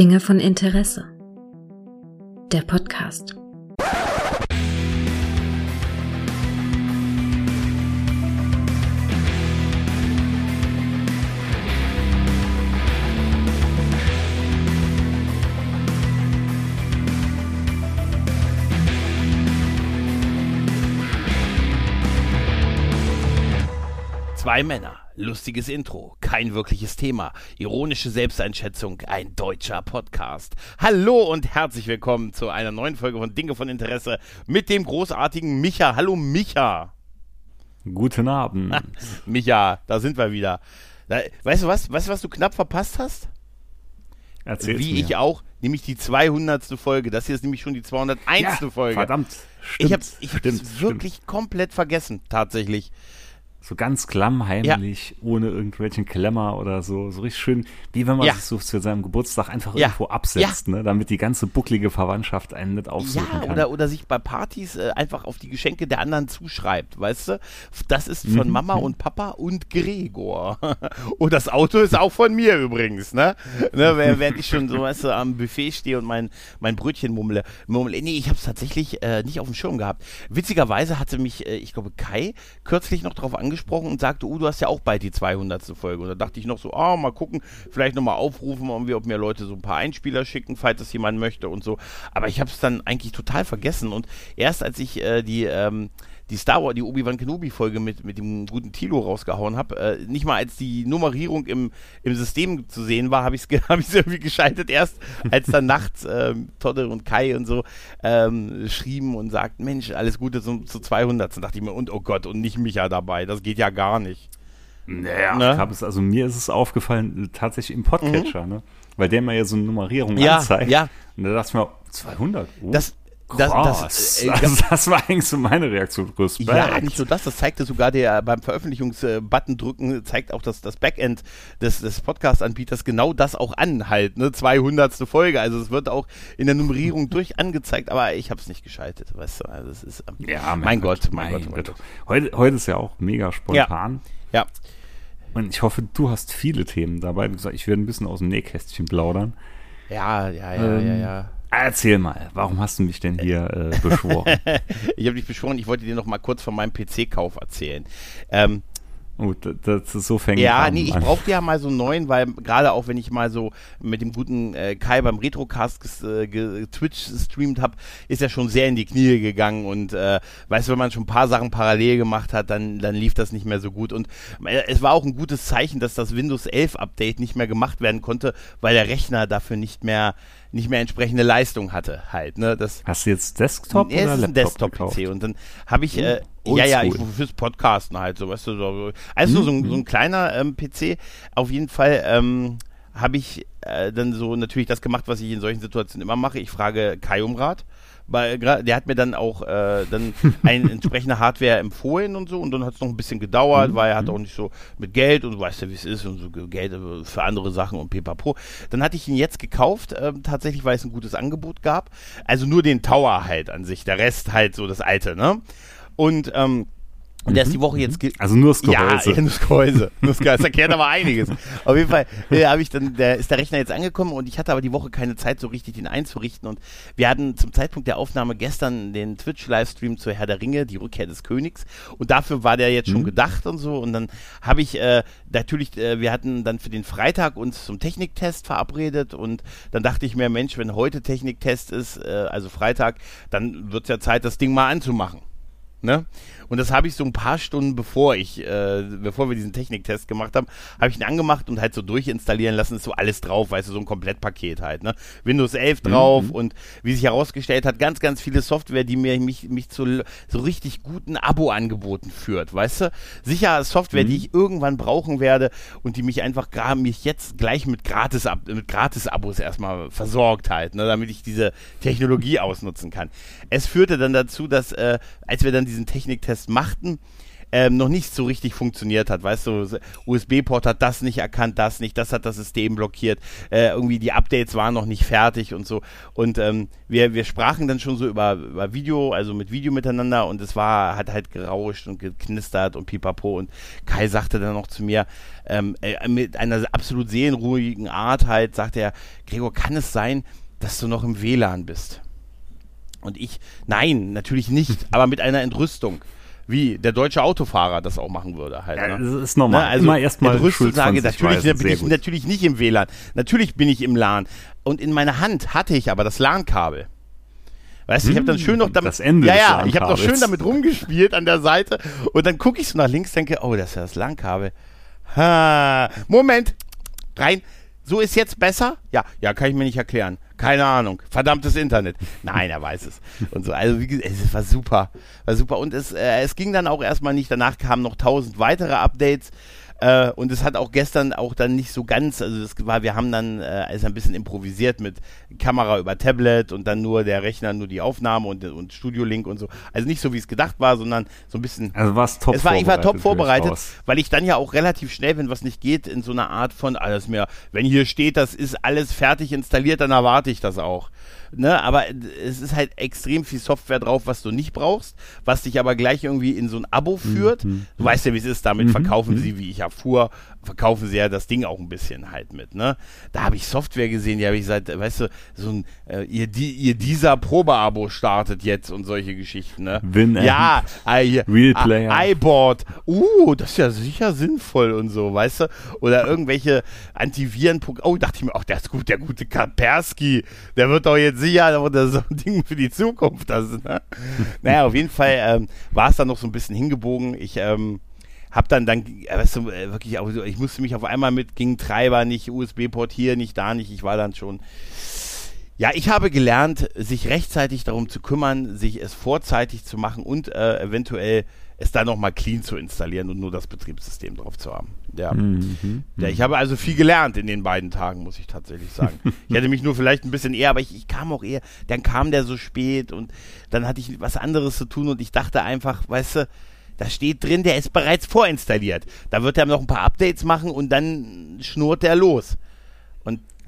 Dinge von Interesse. Der Podcast. Zwei Männer, lustiges Intro, kein wirkliches Thema, ironische Selbsteinschätzung, ein deutscher Podcast. Hallo und herzlich willkommen zu einer neuen Folge von Dinge von Interesse mit dem großartigen Micha. Hallo Micha. Guten Abend. Micha, da sind wir wieder. Weißt du was? Weißt du, was du knapp verpasst hast? Erzähl's Wie mir. ich auch, nämlich die 200. Folge. Das hier ist nämlich schon die 201. ja, Folge. Verdammt. ich Stimmt, habe ich stimmt, hab's stimmt. wirklich komplett vergessen, tatsächlich. So ganz klammheimlich, ohne irgendwelchen Klemmer oder so. So richtig schön, wie wenn man Ja. sich so zu seinem Geburtstag einfach Ja. irgendwo absetzt, ne? damit die ganze bucklige Verwandtschaft einen nicht aufsuchen Ja, kann. oder, oder sich bei Partys äh, einfach auf die Geschenke der anderen zuschreibt, weißt du? Das ist von Mhm. Mama und Papa und Gregor. und das Auto ist auch von mir übrigens, ne? ne während ich schon so, weißt du, am Buffet stehe und mein, mein Brötchen mummle. mummle. Nee, ich habe es tatsächlich äh, nicht auf dem Schirm gehabt. Witzigerweise hatte mich, äh, ich glaube, Kai kürzlich noch darauf angesprochen und sagte, oh, du hast ja auch bald die 200. Folge. Und da dachte ich noch so, ah, mal gucken, vielleicht nochmal aufrufen, irgendwie, ob mir Leute so ein paar Einspieler schicken, falls das jemand möchte und so. Aber ich habe es dann eigentlich total vergessen. Und erst als ich äh, die, ähm, die Star Wars, die Obi-Wan Kenobi-Folge mit, mit dem guten Tilo rausgehauen habe, äh, nicht mal als die Nummerierung im, im System zu sehen war, habe ich es hab ich's irgendwie geschaltet. Erst als dann nachts ähm, Todde und Kai und so ähm, schrieben und sagten, Mensch, alles Gute zum, zu 200. Dann dachte ich mir, und oh Gott, und nicht Micha dabei, das geht ja gar nicht. Naja, Ne? hab es, also mir ist es aufgefallen, äh, tatsächlich im Podcatcher, ne? Weil der mir ja so eine Nummerierung Mhm. Ja, anzeigt. ja. Und da dachte ich mir, 200? Oh, Das, das, das, äh, also das war eigentlich so meine Reaktion. Respekt. Ja, nicht nur das, das zeigte sogar der beim Veröffentlichungsbutton drücken, zeigt auch das, das Backend des, des Podcast-Anbieters genau das auch an, halt, ne, 200. Folge. Also es wird auch in der Nummerierung durch angezeigt, aber ich habe es nicht geschaltet, weißt du. Also es ist, ähm, Ja, mein, Gott, mein, Gott, mein Gott. Heute, heute ist ja auch mega spontan. Ja, Und ich hoffe, du hast viele Themen dabei. Du sagst, ich werde ein bisschen aus dem Nähkästchen plaudern. ja, ja, ja, ja, Ähm, ja. Erzähl mal, warum hast du mich denn hier äh, beschworen? Ich habe dich beschworen, ich wollte dir noch mal kurz von meinem PC-Kauf erzählen. Ähm, oh, das, das so fängt Ja, an, nee, ich Mann. brauchte ja mal so einen neuen, weil gerade auch wenn ich mal so mit dem guten äh, Kai beim Retrocast äh, Twitch streamt habe, ist er schon sehr in die Knie gegangen und äh, weißt du, wenn man schon ein paar Sachen parallel gemacht hat, dann, dann lief das nicht mehr so gut. Und äh, es war auch ein gutes Zeichen, dass das Windows 11 Update nicht mehr gemacht werden konnte, weil der Rechner dafür nicht mehr nicht mehr entsprechende Leistung hatte halt, ne, das Hast du jetzt Desktop oder es ist ein Laptop Desktop-PC und dann habe ich, äh, Oh, ja, ja, ich, oldschool. fürs Podcasten halt, so, weißt du, so, also so, ein, so ein kleiner ähm, PC, auf jeden Fall ähm, habe ich äh, dann so natürlich das gemacht, was ich in solchen Situationen immer mache, ich frage Kai um Rat, weil der hat mir dann auch äh, dann eine entsprechende Hardware empfohlen und so und dann hat es noch ein bisschen gedauert, weil er hat auch nicht so mit Geld und weißt ja, wie es ist und so Geld äh, für andere Sachen und pipapo. Dann hatte ich ihn jetzt gekauft, ähm, tatsächlich, weil es ein gutes Angebot gab. Also nur den Tower halt an sich, der Rest halt so das alte, ne? Und ähm, und der ist die Woche jetzt ge- Also nur das ja, nur das Gehäuse. Nur das, Gehäuse. das erklärt aber einiges. Auf jeden Fall äh, habe ich dann, der, ist der Rechner jetzt angekommen und ich hatte aber die Woche keine Zeit, so richtig den einzurichten. Und wir hatten zum Zeitpunkt der Aufnahme gestern den Twitch-Livestream zur Herr der Ringe, die Rückkehr des Königs. Und dafür war der jetzt schon gedacht und so. Und dann habe ich äh, natürlich, äh, wir hatten dann für den Freitag uns zum Techniktest verabredet. Und dann dachte ich mir, Mensch, wenn heute Techniktest ist, äh, also Freitag, dann wird es ja Zeit, das Ding mal anzumachen. Ne? Und das habe ich so ein paar Stunden bevor ich, äh, bevor wir diesen Techniktest gemacht haben, habe ich ihn angemacht und halt so durchinstallieren lassen, ist so alles drauf, weißt du, so ein Komplettpaket halt, ne? Windows 11 drauf und wie sich herausgestellt hat, ganz, ganz viele Software, die mir mich, mich zu so richtig guten Abo-Angeboten führt, weißt du? Sicher Software, die ich irgendwann brauchen werde und die mich einfach gerade mich jetzt gleich mit Gratis mit Gratis-Abos erstmal versorgt halt, ne, damit ich diese Technologie ausnutzen kann. Es führte dann dazu, dass äh, als wir dann diesen Techniktest machten, ähm, noch nicht so richtig funktioniert hat. Weißt du, USB-Port hat das nicht erkannt, das nicht, das hat das System blockiert. Äh, irgendwie die Updates waren noch nicht fertig und so. Und ähm, wir, wir sprachen dann schon so über, über Video, also mit Video miteinander und es war, hat halt gerauscht und geknistert und pipapo. Und Kai sagte dann noch zu mir, ähm, äh, mit einer absolut seelenruhigen Art halt, sagte er, Gregor, kann es sein, dass du noch im WLAN bist? Und ich, nein, natürlich nicht, aber mit einer Entrüstung wie der deutsche Autofahrer das auch machen würde. Halt, ne? das ist normal. Ne? Also Immer erstmal Schuld sage, natürlich bin ich natürlich nicht im WLAN. Natürlich bin ich im LAN. Und in meiner Hand hatte ich aber das LAN-Kabel. Weißt du, ich habe dann schön noch damit. Das Ende ja, ja, ich habe noch schön damit rumgespielt an der Seite. Und dann gucke ich so nach links, denke, oh, das ist ja das LAN-Kabel. Ha, Moment, rein. So ist jetzt besser? Ja, ja, kann ich mir nicht erklären. Keine Ahnung. Verdammtes Internet. Nein, er weiß es. Und so. Also, wie gesagt, es war super. War super. Und es, äh, es ging dann auch erstmal nicht. Danach kamen noch tausend weitere Updates. Äh, und es hat auch gestern auch dann nicht so ganz, also das war, wir haben dann äh, also ein bisschen improvisiert mit Kamera über Tablet und dann nur der Rechner, nur die Aufnahme und, und Studio-Link und so. Also nicht so, wie es gedacht war, sondern so ein bisschen. Also war es top es war, Ich war top vorbereitet, weil ich dann ja auch relativ schnell, wenn was nicht geht, in so einer Art von, alles mehr, wenn hier steht, das ist alles fertig installiert, dann erwarte ich das auch ne, aber es ist halt extrem viel Software drauf, was du nicht brauchst, was dich aber gleich irgendwie in so ein Abo führt. Mhm. Du weißt ja, wie es ist, damit mhm. verkaufen mhm. sie, wie ich erfuhr, verkaufen sie ja das Ding auch ein bisschen halt mit, ne? Da habe ich Software gesehen, die habe ich seit, weißt du, so ein, äh, ihr, die, ihr dieser Probeabo startet jetzt und solche Geschichten, ne? Win ja, äh, Real Player. iBoard, uh, das ist ja sicher sinnvoll und so, weißt du? Oder irgendwelche Antiviren, oh, dachte ich mir, ach, der ist gut, der gute Kaspersky, der wird doch jetzt sicher, das so ein Ding für die Zukunft, das, ne? naja, auf jeden Fall ähm, war es dann noch so ein bisschen hingebogen, ich, ähm, hab dann dann, weißt du, äh, wirklich, auch, ich musste mich auf einmal mit, ging Treiber nicht, USB-Port hier, nicht da nicht, ich war dann schon. Ja, ich habe gelernt, sich rechtzeitig darum zu kümmern, sich es vorzeitig zu machen und äh, eventuell es dann nochmal clean zu installieren und nur das Betriebssystem drauf zu haben. Ja. Mhm, ja. Ich habe also viel gelernt in den beiden Tagen, muss ich tatsächlich sagen. ich hätte mich nur vielleicht ein bisschen eher, aber ich, ich kam auch eher, dann kam der so spät und dann hatte ich was anderes zu tun und ich dachte einfach, weißt du, da steht drin, der ist bereits vorinstalliert. Da wird er noch ein paar Updates machen und dann schnurrt der los.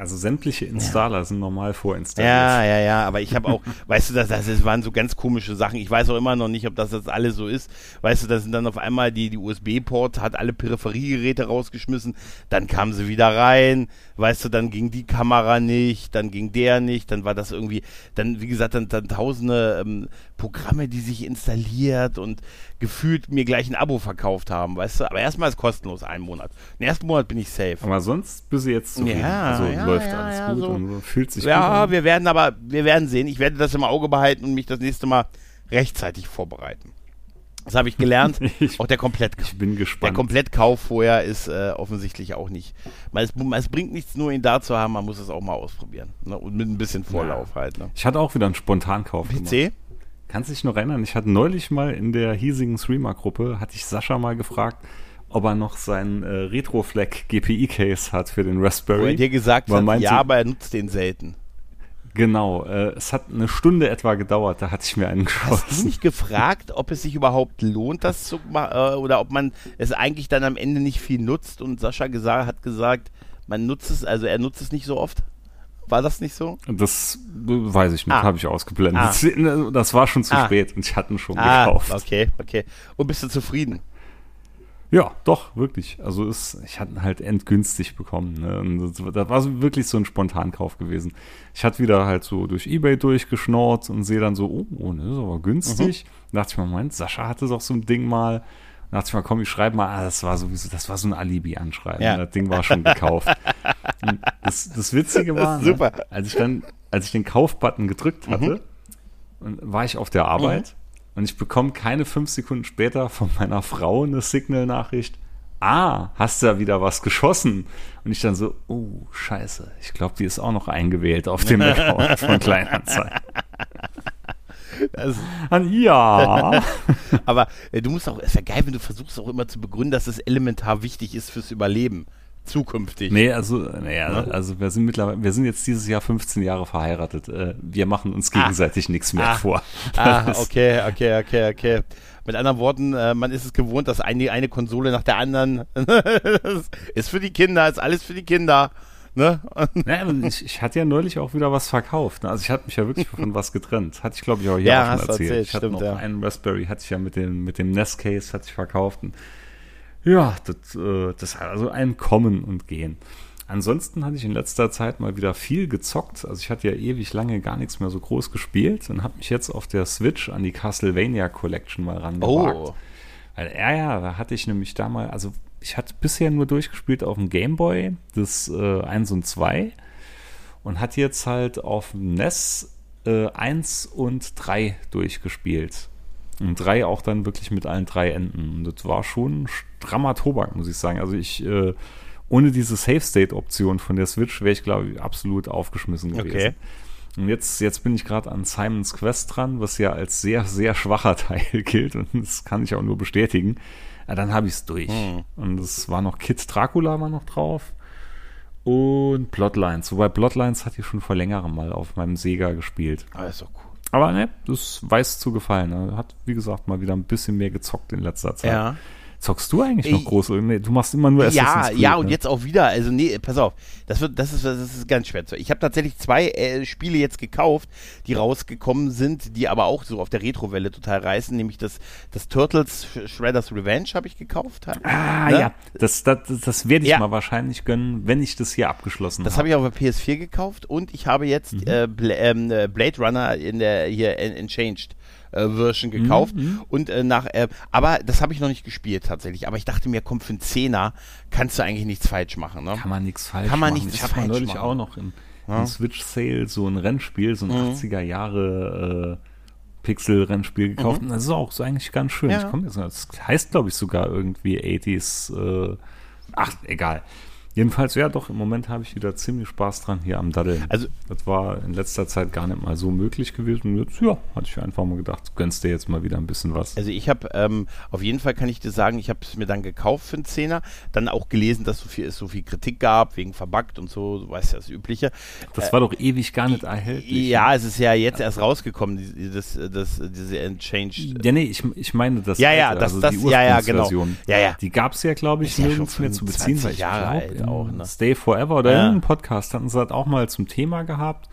Also sämtliche Installer ja. sind normal vorinstalliert. Ja, ja, ja, aber ich habe auch, weißt du, das, das waren so ganz komische Sachen. Ich weiß auch immer noch nicht, ob das jetzt alles so ist. Weißt du, da sind dann auf einmal die, die USB-Ports, hat alle Peripheriegeräte rausgeschmissen, dann kamen sie wieder rein, weißt du, dann ging die Kamera nicht, dann ging der nicht, dann war das irgendwie, dann, wie gesagt, dann, dann tausende ähm, Programme, die sich installiert und gefühlt mir gleich ein Abo verkauft haben, weißt du, aber erstmal ist kostenlos, einen Monat. Den ersten Monat bin ich safe. Aber sonst bist du jetzt zufrieden. Ja, also ja, läuft ja, alles ja, gut so. und so, fühlt sich ja, gut an. Ja, wir werden aber, wir werden sehen. Ich werde das im Auge behalten und mich das nächste Mal rechtzeitig vorbereiten. Das habe ich gelernt. ich, auch der Komplettkauf. Ich bin gespannt. Der Komplettkauf vorher ist äh, offensichtlich auch nicht. Man, es, es, bringt nichts, nur ihn da zu haben, man muss es auch mal ausprobieren. Ne? Und mit ein bisschen Vorlauf halt. Ne? Ich hatte auch wieder einen Spontankauf PC? Gemacht. Kannst du dich noch erinnern? Ich hatte neulich mal in der hiesigen Streamer-Gruppe, hatte ich Sascha mal gefragt, ob er noch seinen äh, Retrofleck GPI-Case hat für den Raspberry. Wo er dir gesagt hat, meinte, ja, aber er nutzt den selten. Genau, äh, es hat eine Stunde etwa gedauert, da hatte ich mir einen geschossen. Hast du mich gefragt, ob es sich überhaupt lohnt, das zu machen, äh, oder ob man es eigentlich dann am Ende nicht viel nutzt? Und Sascha gesagt, hat gesagt, man nutzt es, also er nutzt es nicht so oft. War das nicht so? Das weiß ich nicht, ah. habe ich ausgeblendet. Ah. Das war schon zu ah. spät und ich hatte ihn schon ah. gekauft. Okay, okay. Und bist du zufrieden? Ja, doch, wirklich. Also ist, ich hatte ihn halt endgünstig bekommen. Ne? Das, das, war wirklich so ein Spontankauf gewesen. Ich hatte wieder halt so durch Ebay durchgeschnort und sehe dann so, oh, oh ne, das ist aber günstig. Mhm. Da dachte ich mir, Moment, Sascha hatte doch so ein Ding mal. Da dachte ich mal, komm, ich schreibe mal, ah, das war sowieso, das war so ein Alibi-Anschreiben. Ja. Das Ding war schon gekauft. das, das Witzige war, das ne, als ich dann, als ich den Kaufbutton gedrückt hatte, mhm. war ich auf der Arbeit. Mhm und ich bekomme keine fünf Sekunden später von meiner Frau eine Signal-Nachricht. Ah, hast du ja wieder was geschossen? Und ich dann so, oh, scheiße. Ich glaube, die ist auch noch eingewählt auf dem Account von Kleinanzeigen. Das, ja. Aber äh, du musst auch, es wäre geil, wenn du versuchst auch immer zu begründen, dass es elementar wichtig ist fürs Überleben. zukünftig. Nee, also, naja, also wir sind mittlerweile, wir sind jetzt dieses Jahr 15 Jahre verheiratet. Äh, wir machen uns gegenseitig ah. nichts mehr ah. vor. Ah, okay, okay, okay, okay. Mit anderen Worten, äh, man ist es gewohnt, dass eine, eine Konsole nach der anderen ist für die Kinder, ist alles für die Kinder. Ne? Ja, ich, ich, hatte ja neulich auch wieder was verkauft. Ne? Also ich hatte mich ja wirklich von was getrennt. Hatte ich glaube ich auch hier ja, auch schon erzählt. erzählt. Ich hatte stimmt, noch ja. einen Raspberry, hatte ich ja mit dem, mit dem Nest Case, hatte ich verkauft. Und ja, das, äh, das hat also ein Kommen und Gehen. Ansonsten hatte ich in letzter Zeit mal wieder viel gezockt. Also ich hatte ja ewig lange gar nichts mehr so groß gespielt und habe mich jetzt auf der Switch an die Castlevania Collection mal rangewagt. Oh. Weil, ja, ja, da hatte ich nämlich da mal, also ich hatte bisher nur durchgespielt auf dem Game Boy, das äh, 1 und 2 und hatte jetzt halt auf dem NES äh, 1 und 3 durchgespielt. Und 3 auch dann wirklich mit allen drei Enden. Und das war schon strammer Tobak, muss ich sagen. Also ich, äh, ohne diese Save-State-Option von der Switch wäre ich, glaube ich, absolut aufgeschmissen gewesen. Okay. Und jetzt, jetzt bin ich gerade an Simon's Quest dran, was ja als sehr, sehr schwacher Teil gilt. Und das kann ich auch nur bestätigen. Ja, dann habe ich es durch. Hm. Und es war noch Kids Dracula war noch drauf. Und Bloodlines. Wobei Bloodlines hatte ich schon vor längerem mal auf meinem Sega gespielt. Ah, ist doch cool. Aber ne, das weiß zu gefallen. Ne? Hat, wie gesagt, mal wieder ein bisschen mehr gezockt in letzter Zeit. Ja. Zockst du eigentlich noch groß? Nee, du machst immer nur Ja, Assassin's Creed, ja, und ne? jetzt auch wieder. Also, nee, pass auf. Das, wird, das, ist, das ist ganz schwer. zu- Ich habe tatsächlich zwei äh, Spiele jetzt gekauft, die rausgekommen sind, die aber auch so auf der Retrowelle total reißen. Nämlich das, das Turtles Sh- Shredder's Revenge habe ich gekauft. Ah, Ne? ja. Das, das, das werde ich Ja. mal wahrscheinlich gönnen, wenn ich das hier abgeschlossen Das habe. habe ich auf der PS4 gekauft und ich habe jetzt Mhm. äh, Bla ähm, äh, Blade Runner in der hier en- Enchanged äh, Version Mhm, gekauft und äh, nach äh, aber das habe ich noch nicht gespielt tatsächlich, aber ich dachte mir, komm für einen Zehner kannst du eigentlich nichts falsch machen, ne? Kann man nichts falsch Kann man machen. nichts ich habe neulich machen. auch noch im, Ja. im Switch Sale so ein Rennspiel, so ein Mhm. 80er Jahre äh, Pixel-Rennspiel gekauft. Und das ist auch so eigentlich ganz schön. Ja. Ich komme jetzt, das heißt, glaube ich, sogar irgendwie 80s. Äh, ach, egal. Jedenfalls, ja, doch, im Moment habe ich wieder ziemlich Spaß dran hier am Daddeln. Also- das war in letzter Zeit gar nicht mal so möglich gewesen. Und jetzt, ja, hatte ich einfach mal gedacht, gönnst dir jetzt mal wieder ein bisschen was. Also ich habe ähm, auf jeden Fall kann ich dir sagen, ich habe es mir dann gekauft für einen Zehner, dann auch gelesen, dass so viel, es so viel Kritik gab wegen verbuggt und so, du weißt ja das Übliche. Das war doch ewig gar nicht erhältlich. Ja, es ist ja jetzt erst rausgekommen, das, das, diese Enchanged. Ja, nee, ich, ich meine das Ja, ja, alte, das- also das- die ja, ja, genau. Ja, ja. Die gab es ja, glaube ich, ja nirgends mehr zu beziehen. 25 weil ich Jahre glaub, alt im auch, ne? Stay Forever oder Ja. irgendeinem Podcast hatten sie das auch mal zum Thema gehabt.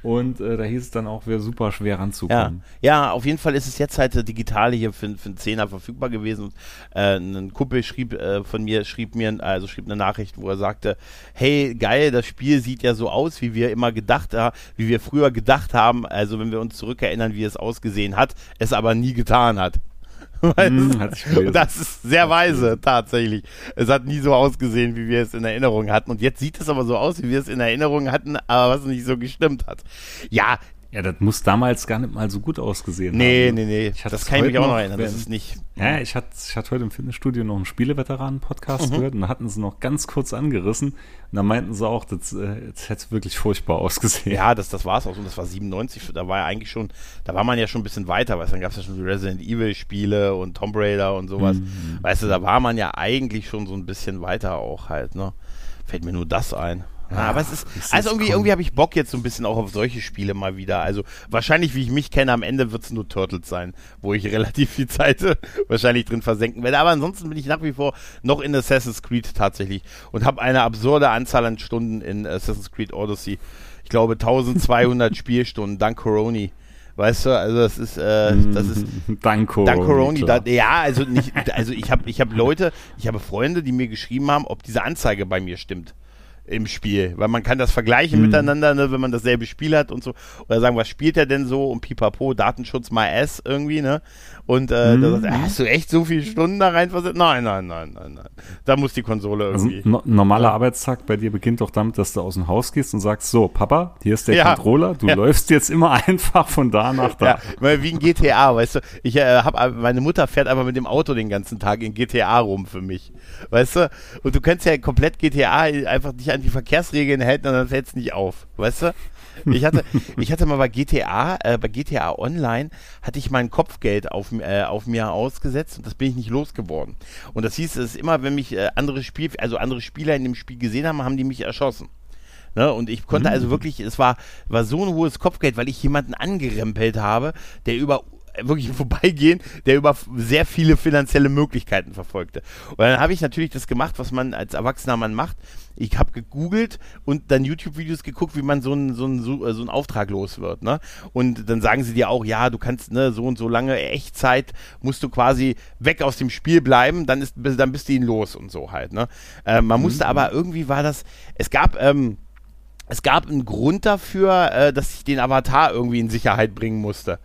Und äh, da hieß es dann auch, wäre super schwer Ja, ranzukommen. ja, auf jeden Fall ist es jetzt halt äh, digital hier für, für einen Zehner verfügbar gewesen. Und, äh, ein Kumpel schrieb äh, von mir, schrieb mir, also schrieb eine Nachricht, wo er sagte, hey, geil, das Spiel sieht ja so aus, wie wir immer gedacht haben, wie wir früher gedacht haben, also wenn wir uns zurückerinnern, wie es ausgesehen hat, es aber nie getan hat. Und das ist sehr weise, tatsächlich. Es hat nie so ausgesehen, wie wir es in Erinnerung hatten. Und jetzt sieht es aber so aus, wie wir es in Erinnerung hatten, aber was nicht so gestimmt hat. Ja, Ja, das muss damals gar nicht mal so gut ausgesehen Nee, haben. nee, nee. Hatte Das kann ich mich auch noch erinnern. Das ist nicht. Ja, ich hatte, ich hatte heute im Fitnessstudio noch einen Spieleveteranen-Podcast Mhm. gehört und da hatten sie noch ganz kurz angerissen. Und da meinten sie auch, das, äh, das hätte wirklich furchtbar ausgesehen. Ja, das, das war es auch so. Das war 97. Da war ja eigentlich schon, da war man ja schon ein bisschen weiter, weißt du, dann gab es ja schon die Resident Evil Spiele und Tomb Raider und sowas. Mhm. Weißt du, da war man ja eigentlich schon so ein bisschen weiter auch halt, ne? Fällt mir nur das ein. Ja, aber es ist, ist also es irgendwie, irgendwie habe ich Bock jetzt so ein bisschen auch auf solche Spiele mal wieder. Also wahrscheinlich, wie ich mich kenne, am Ende wird es nur Turtles sein, wo ich relativ viel Zeit wahrscheinlich drin versenken werde. Aber ansonsten bin ich nach wie vor noch in Assassin's Creed tatsächlich und habe eine absurde Anzahl an Stunden in Assassin's Creed Odyssey. Ich glaube 1200 Spielstunden, dank Coroni. Weißt du, also das ist, äh, das ist. Dank Coroni, da, ja, also nicht, also ich habe ich hab Leute, ich habe Freunde, die mir geschrieben haben, ob diese Anzeige bei mir stimmt im Spiel, weil man kann das vergleichen miteinander, ne, wenn man dasselbe Spiel hat und so, oder sagen, was spielt er denn so und pipapo, Datenschutz my ass irgendwie, ne, und äh, da sagt er, hast du echt so viele Stunden da reinversetzt? Nein, nein, nein, nein, nein, da muss die Konsole Also irgendwie. ein no normaler Arbeitstag bei dir beginnt doch damit, dass du aus dem Haus gehst und sagst, so, Papa, hier ist der Ja. Controller, du Ja. läufst jetzt immer einfach von da nach da. Ja, wie ein GTA, weißt du. Ich äh, hab, meine Mutter fährt aber mit dem Auto den ganzen Tag in GTA rum für mich. Weißt du? Und du kannst ja komplett GTA einfach dich an an die Verkehrsregeln hält, dann fällt es nicht auf. Weißt du? Ich hatte, ich hatte mal bei GTA, äh, bei GTA Online hatte ich mein Kopfgeld auf, äh, auf mir ausgesetzt und das bin ich nicht losgeworden. Und das hieß, es ist immer, wenn mich äh, andere Spiel, also andere Spieler in dem Spiel gesehen haben, haben die mich erschossen. Ne? Und ich konnte also wirklich, es war, war so ein hohes Kopfgeld, weil ich jemanden angerempelt habe, der über wirklich vorbeigehen, der über sehr viele finanzielle Möglichkeiten verfolgte. Und dann habe ich natürlich das gemacht, was man als erwachsener Mann macht. Ich habe gegoogelt und dann YouTube-Videos geguckt, wie man so einen so einen, so, einen Auftrag los wird. Ne? Und dann sagen sie dir auch, ja, du kannst ne, so und so lange Echtzeit musst du quasi weg aus dem Spiel bleiben, dann, ist, dann bist du ihn los und so halt. Ne? Äh, man musste mhm. aber irgendwie war das, es gab... Ähm, es gab einen Grund dafür, äh, dass ich den Avatar irgendwie in Sicherheit bringen musste.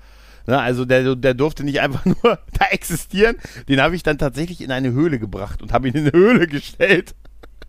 Ne, also der, der durfte nicht einfach nur da existieren. Den habe ich dann tatsächlich in eine Höhle gebracht und habe ihn in eine Höhle gestellt.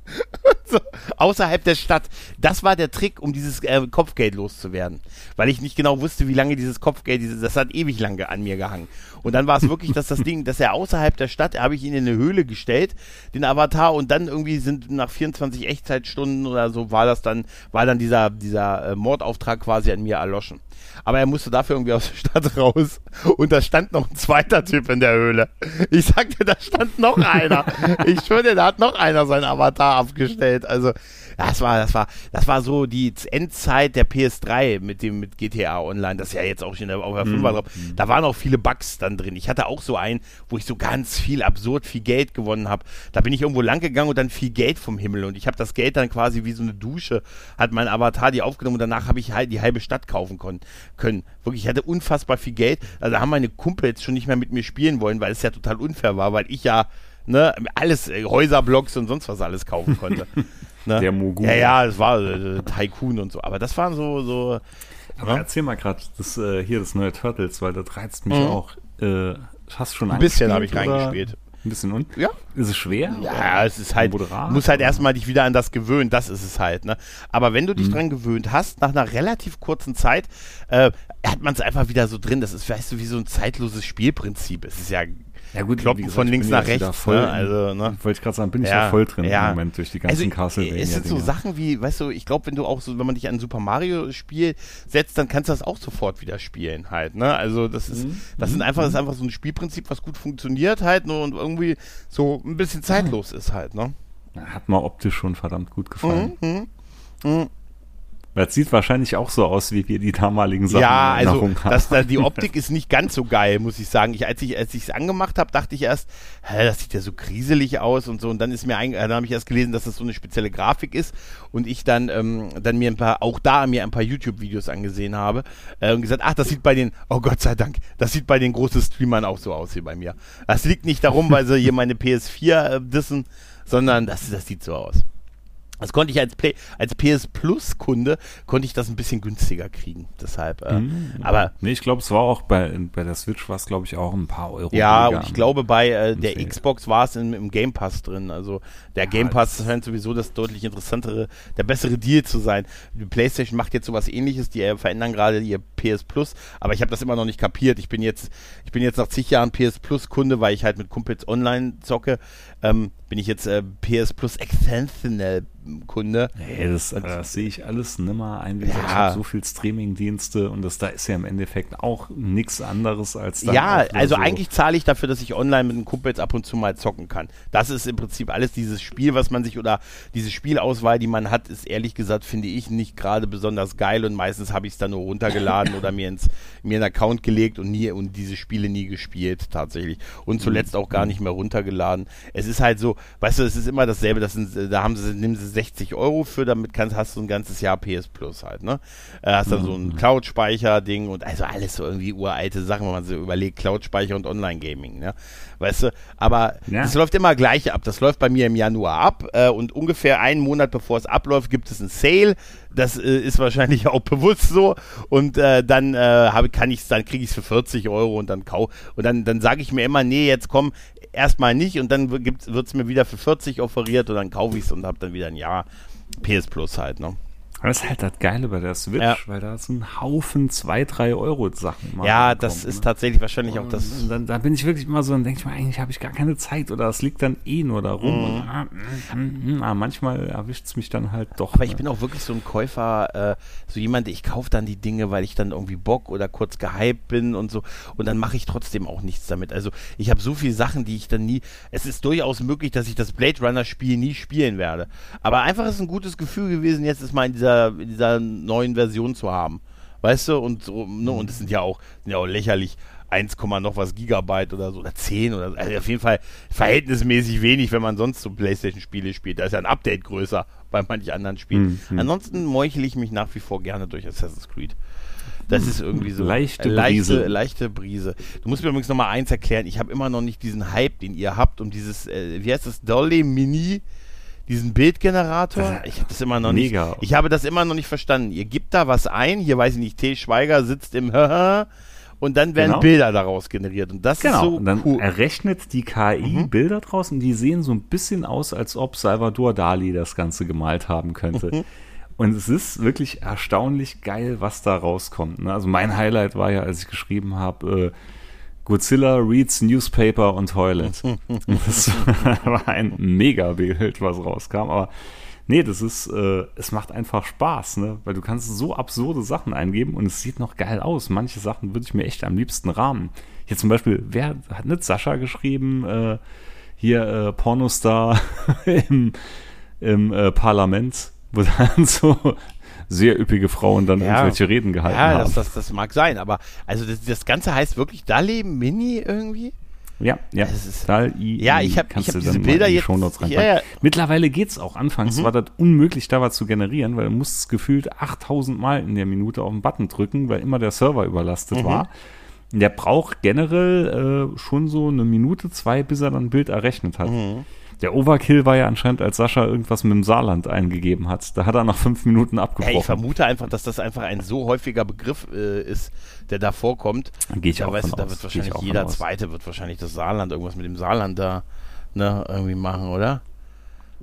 so, außerhalb der Stadt. Das war der Trick, um dieses äh, Kopfgeld loszuwerden. Weil ich nicht genau wusste, wie lange dieses Kopfgeld, dieses, das hat ewig lange an mir gehangen. Und dann war es wirklich, dass das Ding, dass er außerhalb der Stadt, habe ich ihn in eine Höhle gestellt, den Avatar, und dann irgendwie sind nach 24 Echtzeitstunden oder so war das dann, war dann dieser, dieser äh, Mordauftrag quasi an mir erloschen. Aber er musste dafür irgendwie aus der Stadt raus. Und da stand noch ein zweiter Typ in der Höhle. Ich sagte, da stand noch einer. Ich schwöre, da hat noch einer seinen Avatar abgestellt. Also, das war, das war, das war so die Endzeit der PS3 mit dem, mit GTA Online. Das ist ja jetzt auch schon auf der 5 mhm. drauf. Da waren auch viele Bugs dann drin. Ich hatte auch so einen, wo ich so ganz viel absurd viel Geld gewonnen habe. Da bin ich irgendwo lang gegangen und dann viel Geld vom Himmel. Und ich habe das Geld dann quasi wie so eine Dusche, hat mein Avatar die aufgenommen und danach habe ich halt die halbe Stadt kaufen können. Wirklich, ich hatte unfassbar viel Geld. Also haben meine Kumpels schon nicht mehr mit mir spielen wollen, weil es ja total unfair war, weil ich ja ne, alles, äh, Häuserblocks und sonst was alles kaufen konnte. ne? Der Mogul. Ja, ja, es war äh, Tycoon und so. Aber das waren so. so Aber ja? erzähl mal gerade das, äh, hier das neue Turtles, weil das reizt mich mhm. auch. Äh, hast schon Ein bisschen habe ich reingespielt. Ein bisschen und? Ja. Ist es schwer? Ja, es ist halt, moderat, muss halt erstmal dich wieder an das gewöhnen, das ist es halt, ne? Aber wenn du dich mhm. dran gewöhnt hast, nach einer relativ kurzen Zeit, äh, hat man es einfach wieder so drin. Das ist, weißt du, wie so ein zeitloses Spielprinzip. Es ist ja ja gut, kloppen gesagt, von links nach rechts. Voll, ne? Also, ne? Wollte ich gerade sagen, bin ich ja, voll drin ja. im Moment durch die ganzen also, Castlevania. Es sind so Sachen wie, weißt du, ich glaube, wenn du auch so, wenn man dich an ein Super Mario Spiel setzt, dann kannst du das auch sofort wieder spielen halt. Ne? Also das ist, mhm. das sind einfach, das ist mhm. einfach so ein Spielprinzip, was gut funktioniert halt ne? und irgendwie so ein bisschen zeitlos ist halt. Ne? Hat mir optisch schon verdammt gut gefallen. Mhm. Das sieht wahrscheinlich auch so aus, wie wir die damaligen Sachen ja, also das, das, die Optik ist nicht ganz so geil, muss ich sagen. Ich, als ich als es angemacht habe, dachte ich erst, hä, das sieht ja so kriselig aus und so. Und dann ist mir ein, dann habe ich erst gelesen, dass das so eine spezielle Grafik ist und ich dann ähm, dann mir ein paar auch da mir ein paar YouTube-Videos angesehen habe äh, und gesagt, ach, das sieht bei den, oh Gott sei Dank, das sieht bei den großen Streamern auch so aus wie bei mir. Das liegt nicht darum, weil sie hier meine PS4 äh, dissen, sondern das das sieht so aus. Das konnte ich als, Play, als PS Plus Kunde konnte ich das ein bisschen günstiger kriegen. Deshalb, äh, mhm. aber nee, ich glaube, es war auch bei bei der Switch war es glaube ich auch ein paar Euro. Ja, und ich glaube bei äh, der Xbox war es im Game Pass drin. Also der ja, Game Pass scheint sowieso das deutlich interessantere, der bessere Deal zu sein. Die PlayStation macht jetzt sowas Ähnliches. Die äh, verändern gerade ihr PS Plus, aber ich habe das immer noch nicht kapiert. Ich bin jetzt ich bin jetzt nach zig Jahren PS Plus Kunde, weil ich halt mit Kumpels online zocke. Ähm, bin ich jetzt äh, PS Plus Extensional Kunde. Nee, das, das, sehe ich alles nimmer ein. Ja. Ich habe so viel Streaming-Dienste und das da ist ja im Endeffekt auch nichts anderes als Ja, also so. eigentlich zahle ich dafür, dass ich online mit den Kumpels ab und zu mal zocken kann. Das ist im Prinzip alles dieses Spiel, was man sich oder diese Spielauswahl, die man hat, ist ehrlich gesagt, finde ich nicht gerade besonders geil und meistens habe ich es dann nur runtergeladen oder mir ins mir einen Account gelegt und nie und diese Spiele nie gespielt tatsächlich und zuletzt auch gar nicht mehr runtergeladen. Es ist halt so, weißt du, es ist immer dasselbe, das sind, da haben sie, nehmen sie 60 Euro für, damit kannst, hast du ein ganzes Jahr PS Plus halt, ne? Äh, hast dann mhm. so ein mhm. Cloud-Speicher-Ding und also alles so irgendwie uralte Sachen, wenn man so überlegt, Cloud-Speicher und Online-Gaming, ne? Weißt du, aber es ja. läuft immer gleich ab. Das läuft bei mir im Januar ab äh, und ungefähr einen Monat bevor es abläuft, gibt es ein Sale. Das äh, ist wahrscheinlich auch bewusst so. Und äh, dann äh, hab, kann ich dann kriege ich es für 40 Euro und dann kau und dann, dann sage ich mir immer, nee, jetzt komm, erstmal nicht und dann wird es mir wieder für 40 offeriert und dann kaufe ich es und habe dann wieder ein Jahr PS Plus halt, ne? Das ist halt das Geile bei der Switch, Ja. weil da ist ein Haufen 2, 3 Euro Sachen. Ja, das ist ne? tatsächlich wahrscheinlich auch das. Und dann, da bin ich wirklich immer so, dann denke ich mir, eigentlich habe ich gar keine Zeit oder es liegt dann eh nur da rum. Mhm. Und, ah, mm, mm, mm, ah, manchmal erwischt es mich dann halt doch. Aber ich ne? bin auch wirklich so ein Käufer, äh, so jemand, ich kaufe dann die Dinge, weil ich dann irgendwie Bock oder kurz gehypt bin und so. Und dann mache ich trotzdem auch nichts damit. Also ich habe so viele Sachen, die ich dann nie. Es ist durchaus möglich, dass ich das Blade Runner Spiel nie spielen werde. Aber einfach ist ein gutes Gefühl gewesen, jetzt ist mal in dieser, in dieser neuen Version zu haben. Weißt du? Und ne? und es sind ja auch, sind ja auch lächerlich. 1, noch was Gigabyte oder so, oder 10 oder so. Also auf jeden Fall verhältnismäßig wenig, wenn man sonst so Playstation-Spiele spielt. Da ist ja ein Update größer bei manchen anderen Spielen. Hm, hm. Ansonsten meuchle ich mich nach wie vor gerne durch Assassin's Creed. Das ist irgendwie so Leichte äh, leichte, Brise. leichte Brise. Du musst mir übrigens noch mal eins erklären. Ich habe immer noch nicht diesen Hype, den ihr habt, um dieses, äh, wie heißt das, Dolly Mini, diesen Bildgenerator. Ich habe das immer noch Mega. nicht. Ich habe das immer noch nicht verstanden. Ihr gebt da was ein. Hier weiß ich nicht. T. Schweiger sitzt im und dann werden Genau. Bilder daraus generiert. Und das Genau, ist so und dann cool. errechnet die KI Mhm. Bilder draus und die sehen so ein bisschen aus, als ob Salvador Dali das Ganze gemalt haben könnte. Mhm. Und es ist wirklich erstaunlich geil, was da rauskommt. ne? Also mein Highlight war ja, als ich geschrieben habe, äh, Godzilla reads Newspaper on Toilet. Und das war ein Mega-Bild, was rauskam. Aber nee, das ist, äh, es macht einfach Spaß, ne? Weil du kannst so absurde Sachen eingeben und es sieht noch geil aus. Manche Sachen würde ich mir echt am liebsten rahmen. Hier zum Beispiel, wer hat nicht Sascha geschrieben, äh, hier äh, Pornostar im, im äh, Parlament, wo dann so sehr üppige Frauen dann Ja. irgendwelche Reden gehalten ja, haben. das, das, das mag sein, aber also das, das Ganze heißt wirklich Dali Mini irgendwie? Ja, ja. Ist- Dal-I, Ja, ich hab- kannst ich hab du diese Bilder die jetzt- ja, ja. Mittlerweile geht's auch. Anfangs war das unmöglich, da was zu generieren, weil du musstest gefühlt 8000 Mal in der Minute auf den Button drücken, weil immer der Server überlastet Mhm. war. Der braucht generell äh, schon so eine Minute, zwei, bis er dann ein Bild errechnet hat. Mhm. Der Overkill war ja anscheinend, als Sascha irgendwas mit dem Saarland eingegeben hat. Da hat er nach fünf Minuten Ja, abgebrochen. ich vermute einfach, dass das einfach ein so häufiger Begriff äh, ist, der da vorkommt. Da gehe ich da auch weißt von du, da wird wahrscheinlich jeder. Zweite wird wahrscheinlich das Saarland, irgendwas mit dem Saarland da ne, irgendwie machen, oder?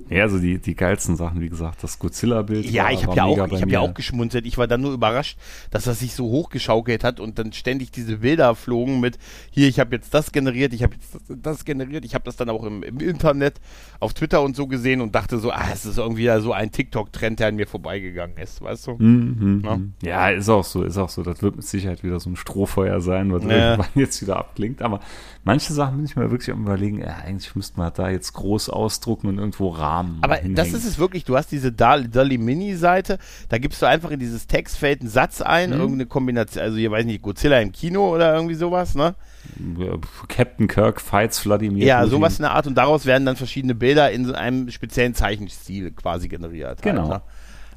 Ja, also die, die geilsten Sachen, wie gesagt, das Godzilla-Bild. Ja, war- ich habe ja, auch, ich hab ja auch geschmunzelt. Ich war dann nur überrascht, dass das sich so hochgeschaukelt hat und dann ständig diese Bilder flogen mit, hier, ich habe jetzt das generiert, ich habe jetzt das, das generiert. Ich habe das dann auch im, im Internet, auf Twitter und so gesehen und dachte so, ah, es ist irgendwie so ein TikTok-Trend, der an mir vorbeigegangen ist, weißt du? Mhm, Ja. mhm. Ja, ist auch so, ist auch so. Das wird mit Sicherheit wieder so ein Strohfeuer sein, was Ja. irgendwann jetzt wieder abklingt. Aber manche Sachen bin ich mir wirklich am überlegen, ja, eigentlich müsste man da jetzt groß ausdrucken und irgendwo Rahmen. Aber hinhängen. das ist es wirklich, du hast diese Dolly Mini-Seite, da gibst du einfach in dieses Textfeld einen Satz ein, Mhm. irgendeine Kombination, also hier weiß ich nicht, Godzilla im Kino oder irgendwie sowas, ne? Captain Kirk fights Wladimir Ja, Putin. sowas in der Art und daraus werden dann verschiedene Bilder in so einem speziellen Zeichenstil quasi generiert. Genau. Halt, ne?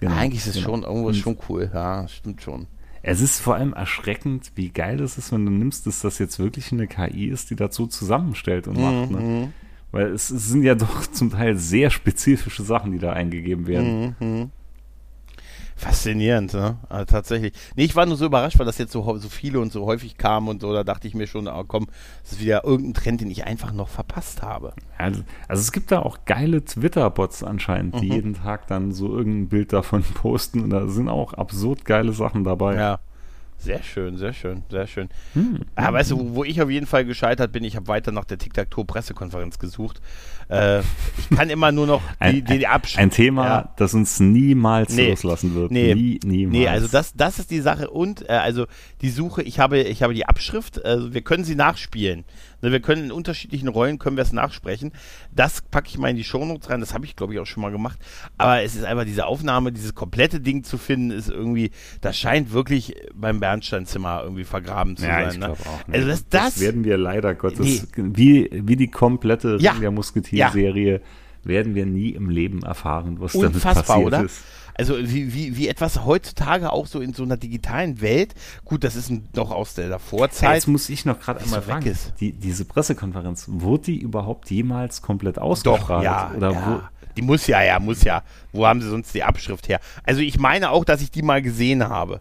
Genau, Eigentlich ist es genau. schon irgendwo schon cool, ja, stimmt schon. Es ist vor allem erschreckend, wie geil es ist, wenn du nimmst, dass das jetzt wirklich eine KI ist, die das so zusammenstellt und macht. Mhm. Ne? Weil es, es sind ja doch zum Teil sehr spezifische Sachen, die da eingegeben werden. Mhm. Faszinierend, ne? Also tatsächlich. Nee, ich war nur so überrascht, weil das jetzt so, so viele und so häufig kam und so, da dachte ich mir schon, ah, komm, das ist wieder irgendein Trend, den ich einfach noch verpasst habe. Also, also es gibt da auch geile Twitter-Bots anscheinend, Mhm. die jeden Tag dann so irgendein Bild davon posten und da sind auch absurd geile Sachen dabei. Ja. Sehr schön, sehr schön, sehr schön. Hm. Ah, weißt du, wo, wo ich auf jeden Fall gescheitert bin, ich habe weiter nach der Tic-Tac-Toe-Pressekonferenz gesucht. Äh, ich kann immer nur noch die, Ein, die, die Abschrift. ein Thema, Ja. das uns niemals Nee. loslassen wird. Nee. Nie, niemals. Nee, also das, das ist die Sache und äh, also die Suche, ich habe, ich habe die Abschrift, also wir können sie nachspielen. Ne, Wir können in unterschiedlichen Rollen können wir es nachsprechen. Das packe ich mal in die Shownotes rein, das habe ich glaube ich auch schon mal gemacht. Aber es ist einfach diese Aufnahme, dieses komplette Ding zu finden, ist irgendwie, das scheint wirklich beim Bernsteinzimmer irgendwie vergraben zu ja, sein. ich ne? auch. Also das, das, werden wir leider Gottes, Nee. wie, wie die komplette Ja. Ring der Musketier-Serie, werden wir nie im Leben erfahren, was damit Unfassbar, passiert oder? ist. Also wie, wie, wie etwas heutzutage auch so in so einer digitalen Welt, gut, das ist noch aus der Ja, Vorzeit. Jetzt muss ich noch gerade einmal fragen, ist. die, diese Pressekonferenz, wurde die überhaupt jemals komplett Doch, ausgestrahlt? ja, Oder ja. wo? Die muss ja, ja, muss ja. Wo haben sie sonst die Abschrift her? Also ich meine auch, dass ich die mal gesehen habe.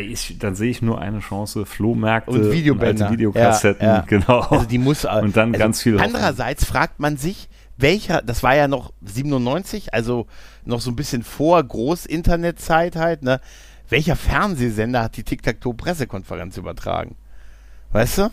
Ich, dann sehe ich nur eine Chance, Flohmärkte Und Videobänder. alte Videokassetten, Ja, ja. genau. Also die muss. Und dann also ganz viel. Andererseits fragt man sich, welcher, das war ja noch 97, also noch so ein bisschen vor Groß-Internet-Zeit halt, ne? Welcher Fernsehsender hat die Tic-Tac-Toe-Pressekonferenz übertragen? Weißt du? Ja?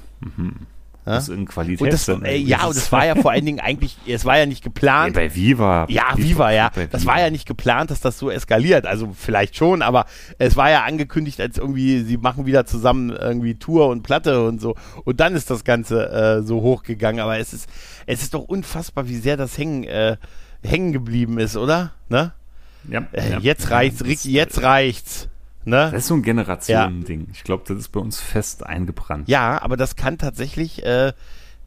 Das ist ein Qualitätssender. äh, ja, und das war ja vor allen Dingen eigentlich, es war ja nicht Ja, geplant. bei Viva. Ja, Viva, ja. bei Das Viva. war ja nicht geplant, dass das so eskaliert. Also vielleicht schon, aber es war ja angekündigt, als irgendwie, sie machen wieder zusammen irgendwie Tour und Platte und so. Und dann ist das Ganze äh, so hochgegangen. Aber es ist, es ist doch unfassbar, wie sehr das hängen, äh, hängen geblieben ist, oder? Ne? Ja, Äh, ja. Jetzt reicht's, Das- Ricky, jetzt reicht's. Ne? Das ist so ein Generationending. Ich glaube, das ist bei uns fest eingebrannt. Ja, aber das kann tatsächlich, äh,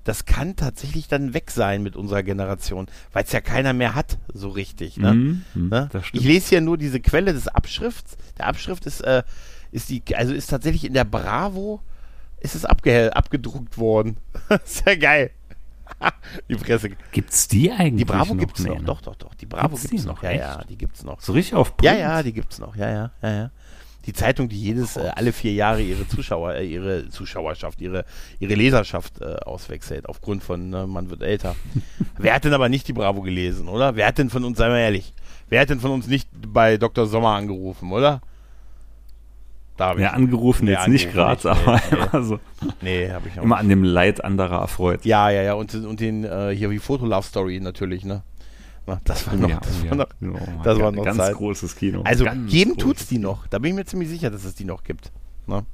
das kann tatsächlich dann weg sein mit unserer Generation, weil es ja keiner mehr hat, so richtig. Ne? Mhm, mhm, Ne? Ich lese hier nur diese Quelle des Abschrifts. Der Abschrift ist, äh, ist die, also ist tatsächlich in der Bravo, ist es abge abgedruckt worden. Sehr geil. die Presse. Gibt's die eigentlich? Die Bravo noch? gibt's Nee, noch. ne? Doch, doch, doch. Die Bravo Gibt's gibt's, die noch. noch? Ja, ja, die gibt's noch. So richtig auf Ja, Print? ja, die gibt's noch. Ja, ja, ja, ja. Die Zeitung, die jedes, äh, alle vier Jahre ihre Zuschauer, äh, ihre Zuschauerschaft, ihre, ihre Leserschaft äh, auswechselt, aufgrund von, ne, man wird älter. Wer hat denn aber nicht die Bravo gelesen, oder? Wer hat denn von uns, seien wir ehrlich, wer hat denn von uns nicht bei Dr. Sommer angerufen, oder? Da hab ich. Ja, angerufen jetzt nicht angerufen gerade, aber nicht, nee, immer so. Nee, habe ich auch Immer nicht. an dem Leid anderer erfreut. Ja, ja, ja. Und, und den, äh, hier wie Foto-Love-Story natürlich, ne? Na, das war noch, Ja, das ja. war noch, Oh, das war ganz- noch ganz Zeit. großes Kino. Also ganz großes tut's die noch. Da bin ich mir ziemlich sicher, dass es die noch gibt. Ne?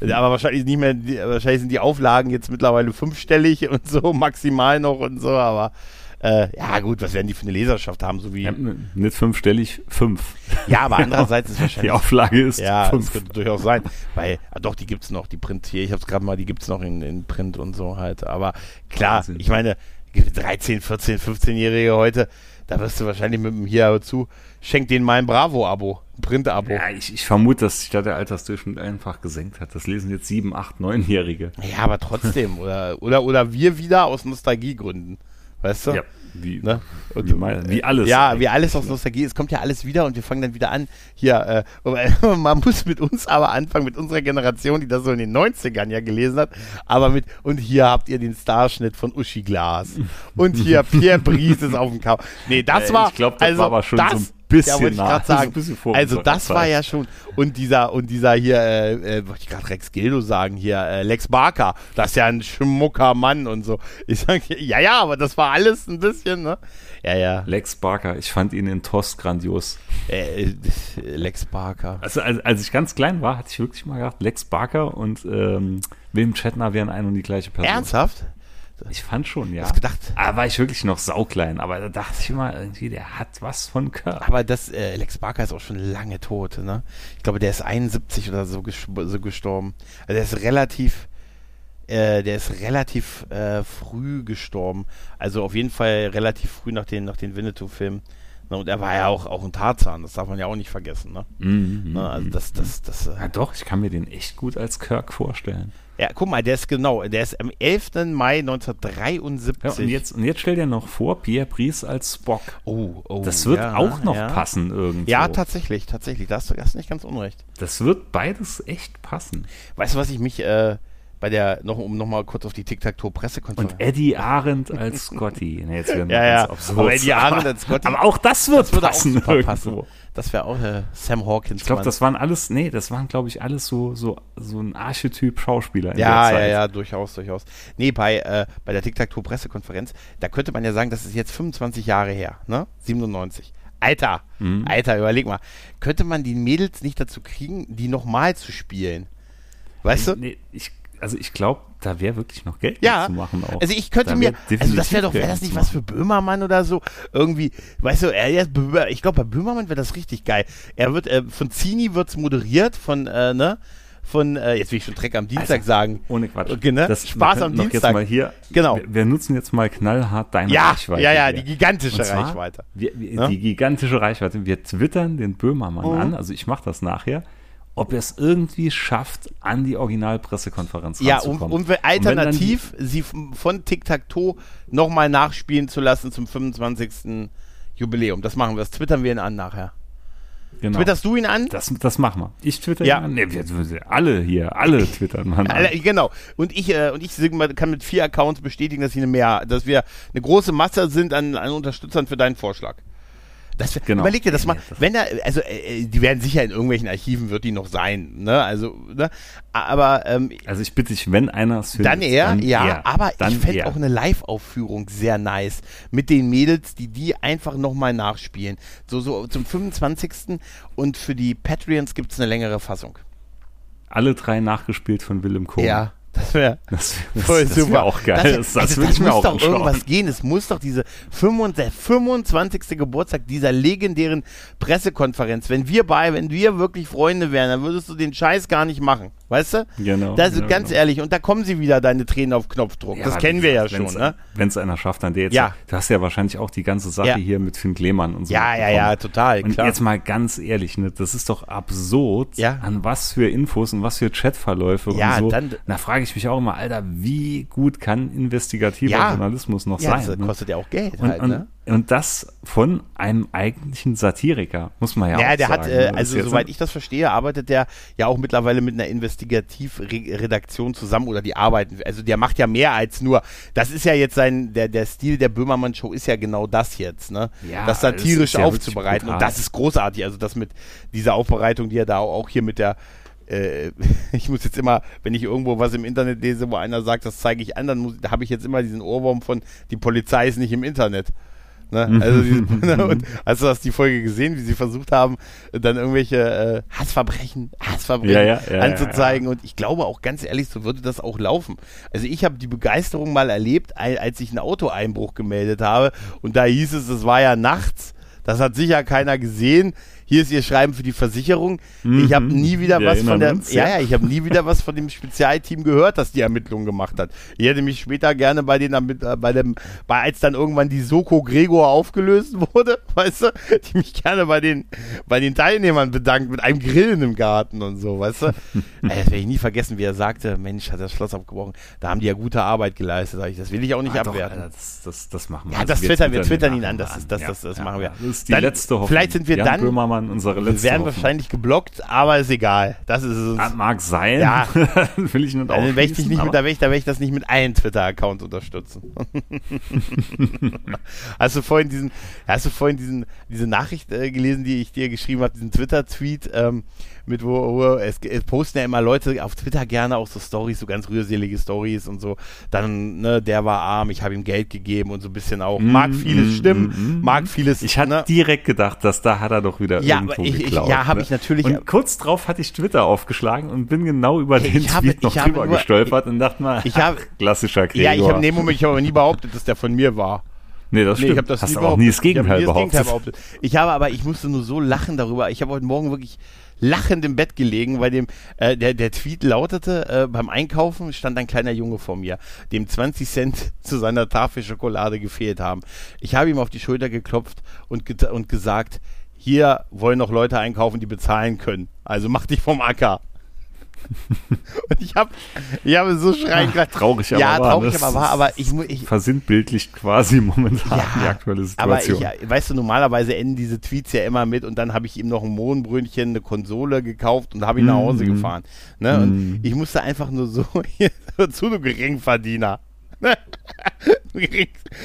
Aber wahrscheinlich nicht mehr, die, wahrscheinlich sind die Auflagen jetzt mittlerweile fünfstellig und so, maximal noch und so, aber äh, ja gut, was werden die für eine Leserschaft haben, so wie. Ja, Ja, nicht fünfstellig, fünf. aber andererseits ist Die wahrscheinlich. Auflage ist Ja, das fünf. könnte durchaus sein. Weil, ah, doch, die gibt's noch, die Print hier, ich hab's gerade mal, die gibt's noch in, in Print und so halt. Aber klar, Wahnsinn. ich meine, 13, 14, 15-Jährige heute, da wirst du wahrscheinlich mit dem hier hör zu, schenk denen mal ein Bravo-Abo, ein Print-Abo. Ja, ich, ich vermute, dass sich da der Altersdurchschnitt einfach gesenkt hat. Das lesen jetzt sieben, acht, neunjährige. Ja, aber trotzdem. Oder, oder, oder wir wieder aus Nostalgiegründen. Weißt du? Ja, wie, Ne? wie, mal- wie alles. Ja, wie alles aus Nostalgie. Es kommt ja alles wieder und wir fangen dann wieder an. Hier, äh, man muss mit uns aber anfangen, mit unserer Generation, die das so in den 90ern ja gelesen hat. Aber mit, und hier habt ihr den Starschnitt von Uschi Glas. Und hier Pierre Brice ist auf dem Cover. Nee, das Äh, war. ich glaub, das also, war aber schon das, so ein bisschen ja, ich nah. grad Das ist ein sagen. bisschen vor also, das war ja schon. Und dieser, und dieser hier, äh, äh, wollte ich gerade Rex Gildo sagen, hier, äh, Lex Barker, das ist ja ein schmucker Mann und so. Ich sage, ja, ja, aber das war alles ein bisschen, ne? Ja, ja. Lex Barker, ich fand ihn in Tost grandios. Äh, äh, Lex Barker. Also als, als ich ganz klein war, hatte ich wirklich mal gedacht, Lex Barker und ähm, William Shatner wären ein und die gleiche Person. Ernsthaft? Ich fand schon, ja. Hast gedacht? Aber war ich wirklich noch sauklein. Aber da dachte ich immer, irgendwie, der hat was von Körper. Aber das, äh, Lex Barker ist auch schon lange tot, ne? Ich glaube, der ist 71 oder so, so gestorben. Also der ist relativ, äh, der ist relativ äh, früh gestorben. Also auf jeden Fall relativ früh nach den, nach den Winnetou-Filmen. Ne? Und er war ja auch, auch ein Tarzan, das darf man ja auch nicht vergessen, ne? Mhm, ne? Also das, das, das, Ja, äh, doch, ich kann mir den echt gut als Kirk vorstellen. Ja, guck mal, der ist genau, der ist am 11. Mai Ja, 1973. und, jetzt, und jetzt stell dir noch vor, Pierre Brice als Spock. oh, oh, Das wird ja, auch noch ja. passen irgendwo. Ja, tatsächlich, tatsächlich. Da hast du hast nicht ganz unrecht. Das wird beides echt passen. Weißt du, was ich mich äh, bei der, noch, um nochmal kurz auf die Tic-Tac-Toe-Pressekonferenz. Und Eddie Arendt als Scotty. Nee, jetzt werden wir Ja, ja. absurd. Aber Eddie Arendt als Scotty- Aber auch das wird das würde auch passen. passen. Das wäre auch äh, Sam Hawkins. Ich glaube, das waren alles, nee, das waren, glaube ich, alles so, so, so ein Archetyp Schauspieler in ja, ja, ja, durchaus, durchaus. Nee, bei, äh, bei der Tic-Tac-Toe-Pressekonferenz, da könnte man ja sagen, das ist jetzt 25 Jahre her, ne? 97. Alter, Mhm. Alter, überleg mal. Könnte man die Mädels nicht dazu kriegen, die nochmal zu spielen? Weißt du? Nee, ich, also ich glaube, da wäre wirklich noch Geld Ja, zu machen auch. also ich könnte Da mir, also das wäre doch, wäre das nicht was für Böhmermann oder so? Irgendwie, weißt du, er ich glaube bei Böhmermann wäre das richtig geil. Er wird, äh, von Zini wird's moderiert, von, äh, ne, von, äh, jetzt will ich schon Dreck am Dienstag Also, sagen. Ohne Quatsch. Okay, ne? Das, Spaß am Dienstag. Jetzt mal hier, Genau. Wir, wir nutzen jetzt mal knallhart deine Ja, Reichweite. ja, ja, die gigantische zwar, Reichweite. Wir, wir, Ja? Die gigantische Reichweite. Wir twittern den Böhmermann Mhm. an, also ich mache das nachher, ob er es irgendwie schafft, an die Originalpressekonferenz Ja, um, ranzukommen. um die- alternativ sie von Tic-Tac-Toe nochmal nachspielen zu lassen zum 25. Jubiläum. Das machen wir, das twittern wir ihn an nachher. Genau. Twitterst du ihn an? Das, das machen wir. Ich twitter Ja. ihn an. Nee, wir, alle hier, alle twittern man an. Genau. Und ich, äh, und ich kann mit vier Accounts bestätigen, dass, ich eine mehr, dass wir eine große Masse sind an, an Unterstützern für deinen Vorschlag. Das, Genau. Überleg dir das mal, wenn da, also äh, äh, die werden sicher in irgendwelchen Archiven wird die noch sein, ne? Also, ne? Aber ähm, Also ich bitte dich, wenn einer es dann er, ja, er. aber dann ich fände er. auch eine Live-Aufführung sehr nice mit den Mädels, die die einfach nochmal nachspielen. So, so zum 25. und für die Patreons gibt es eine längere Fassung. alle drei nachgespielt von Willem Kohn. Ja, das wäre Das, das, voll das super. wäre auch geil. Das, Das, also, das ich mir muss doch irgendwas gehen. Es muss doch diese 25, der 25. Geburtstag dieser legendären Pressekonferenz. Wenn wir bei, wenn wir wirklich Freunde wären, dann würdest du den Scheiß gar nicht machen. Weißt du? Genau, Das ist ja, ganz genau. ehrlich. Und da kommen sie wieder, deine Tränen auf Knopfdruck. das aber kennen wir ja schon, ne? Wenn es einer schafft, dann der jetzt. Ja. Du hast ja wahrscheinlich auch die ganze Sache Ja. hier mit Finn Klemann und so. Ja, ja, ja, total, Und klar. jetzt mal ganz ehrlich, ne, das ist doch absurd, Ja. an was für Infos und was für Chatverläufe Ja, und so. dann- da frage ich mich auch immer, Alter, wie gut kann investigativer Ja. Journalismus noch Ja, sein? das ne? kostet ja auch Geld und, halt, und, ne? und das von einem eigentlichen Satiriker, muss man ja, Ja, auch der sagen. hat, ne? äh, Das ist also soweit ich das verstehe, arbeitet der ja auch mittlerweile mit einer Investigativredaktion zusammen oder die arbeiten. Also der macht ja mehr als nur. Das ist ja jetzt sein, der, der Stil der Böhmermann-Show ist ja genau das jetzt, ne? Ja, das satirisch wirklich aufzubereiten. Und das ist großartig. Also das mit dieser Aufbereitung, die er da auch hier mit der äh, ich muss jetzt immer, wenn ich irgendwo was im Internet lese, wo einer sagt, das zeige ich an, dann muss, da habe ich jetzt immer diesen Ohrwurm von, die Polizei ist nicht im Internet. Ne? Also diese, und hast du das die Folge gesehen, wie sie versucht haben, dann irgendwelche äh, Hassverbrechen, Hassverbrechen Ja, ja, ja, anzuzeigen. Und ich glaube auch ganz ehrlich, so würde das auch laufen. Also ich habe die Begeisterung mal erlebt, al- als ich einen Autoeinbruch gemeldet habe. Und da hieß es, es war ja nachts. Das hat sicher keiner gesehen. Hier ist ihr Schreiben für die Versicherung. Ich habe nie wieder Wir was von der, uns, ja, ja. ja, ich habe nie wieder was von dem Spezialteam gehört, das die Ermittlungen gemacht hat. Ich hätte mich später gerne bei den, äh, bei dem, bei als dann irgendwann die Soko Gregor aufgelöst wurde, weißt du, die mich gerne bei den, bei den Teilnehmern bedankt mit einem Grillen im Garten und so, weißt du. Das werde ich nie vergessen, wie er sagte, Mensch, hat das Schloss abgebrochen. Da haben die ja gute Arbeit geleistet. Das will ich auch nicht Ah, doch, abwerten. Alter, das, das, das machen wir. Ja, Also das twittern wir, twittern ihn an, das ist- das- das- das machen wir. Das ist die Dann- letzte Hoffnung. vielleicht sind wir Jan dann- Böhmermann, unsere Wir letzte werden Hoffnung. wahrscheinlich geblockt, aber ist egal. Das ist es. Ah, Mag sein. Ja. will ich nicht aber- da werde ich, da ich das nicht mit allen Twitter-Accounts unterstützen. hast du vorhin diesen, hast du vorhin diesen, diese Nachricht äh, gelesen, die ich dir geschrieben habe, diesen Twitter-Tweet, ähm, mit wo, wo es, es posten ja immer Leute auf Twitter gerne auch so Stories, so ganz rührselige Stories und so. Dann, ne, der war arm, ich habe ihm Geld gegeben und so ein bisschen auch. Mag vieles mm, stimmen, mm, mag vieles. Ich hatte ne? direkt gedacht, dass da hat er doch wieder Ja, irgendwo ich- ich- geklaut. ja, hab ne? ich natürlich- Und kurz drauf hatte ich Twitter aufgeschlagen und bin genau über den ich habe- Tweet noch ich habe drüber nur- gestolpert und dachte mal, ich habe- ach, klassischer Gregor. Ja, ich habe in dem Moment, ich habe aber nie behauptet, dass der von mir war. Nee, das Nee, stimmt. ich habe das Hast nie du auch behauptet. nie das Gegenteil ich hab nie behauptet. das Gegenteil behauptet. Ich habe aber, ich musste nur so lachen darüber. Ich habe heute Morgen wirklich lachend im Bett gelegen, weil dem äh, der, der Tweet lautete, äh, beim Einkaufen stand ein kleiner Junge vor mir, dem 20 Cent zu seiner Tafel Schokolade gefehlt haben. Ich habe ihm auf die Schulter geklopft und, ge und gesagt, hier wollen noch Leute einkaufen, die bezahlen können. Also mach dich vom Acker. und ich habe ich habe so schreien Ach, traurig aber ja, wahr, traurig aber wahr, ist- aber ich, ich, Versinnbildlicht quasi momentan die aktuelle aber Situation. ich, weißt du, normalerweise enden diese Tweets ja immer mit und dann habe ich ihm noch ein Mohnbrötchen, eine Konsole gekauft und habe ihn nach Hause Mhm. gefahren. Ne? Und ich musste einfach nur so, zu, du Geringverdiener.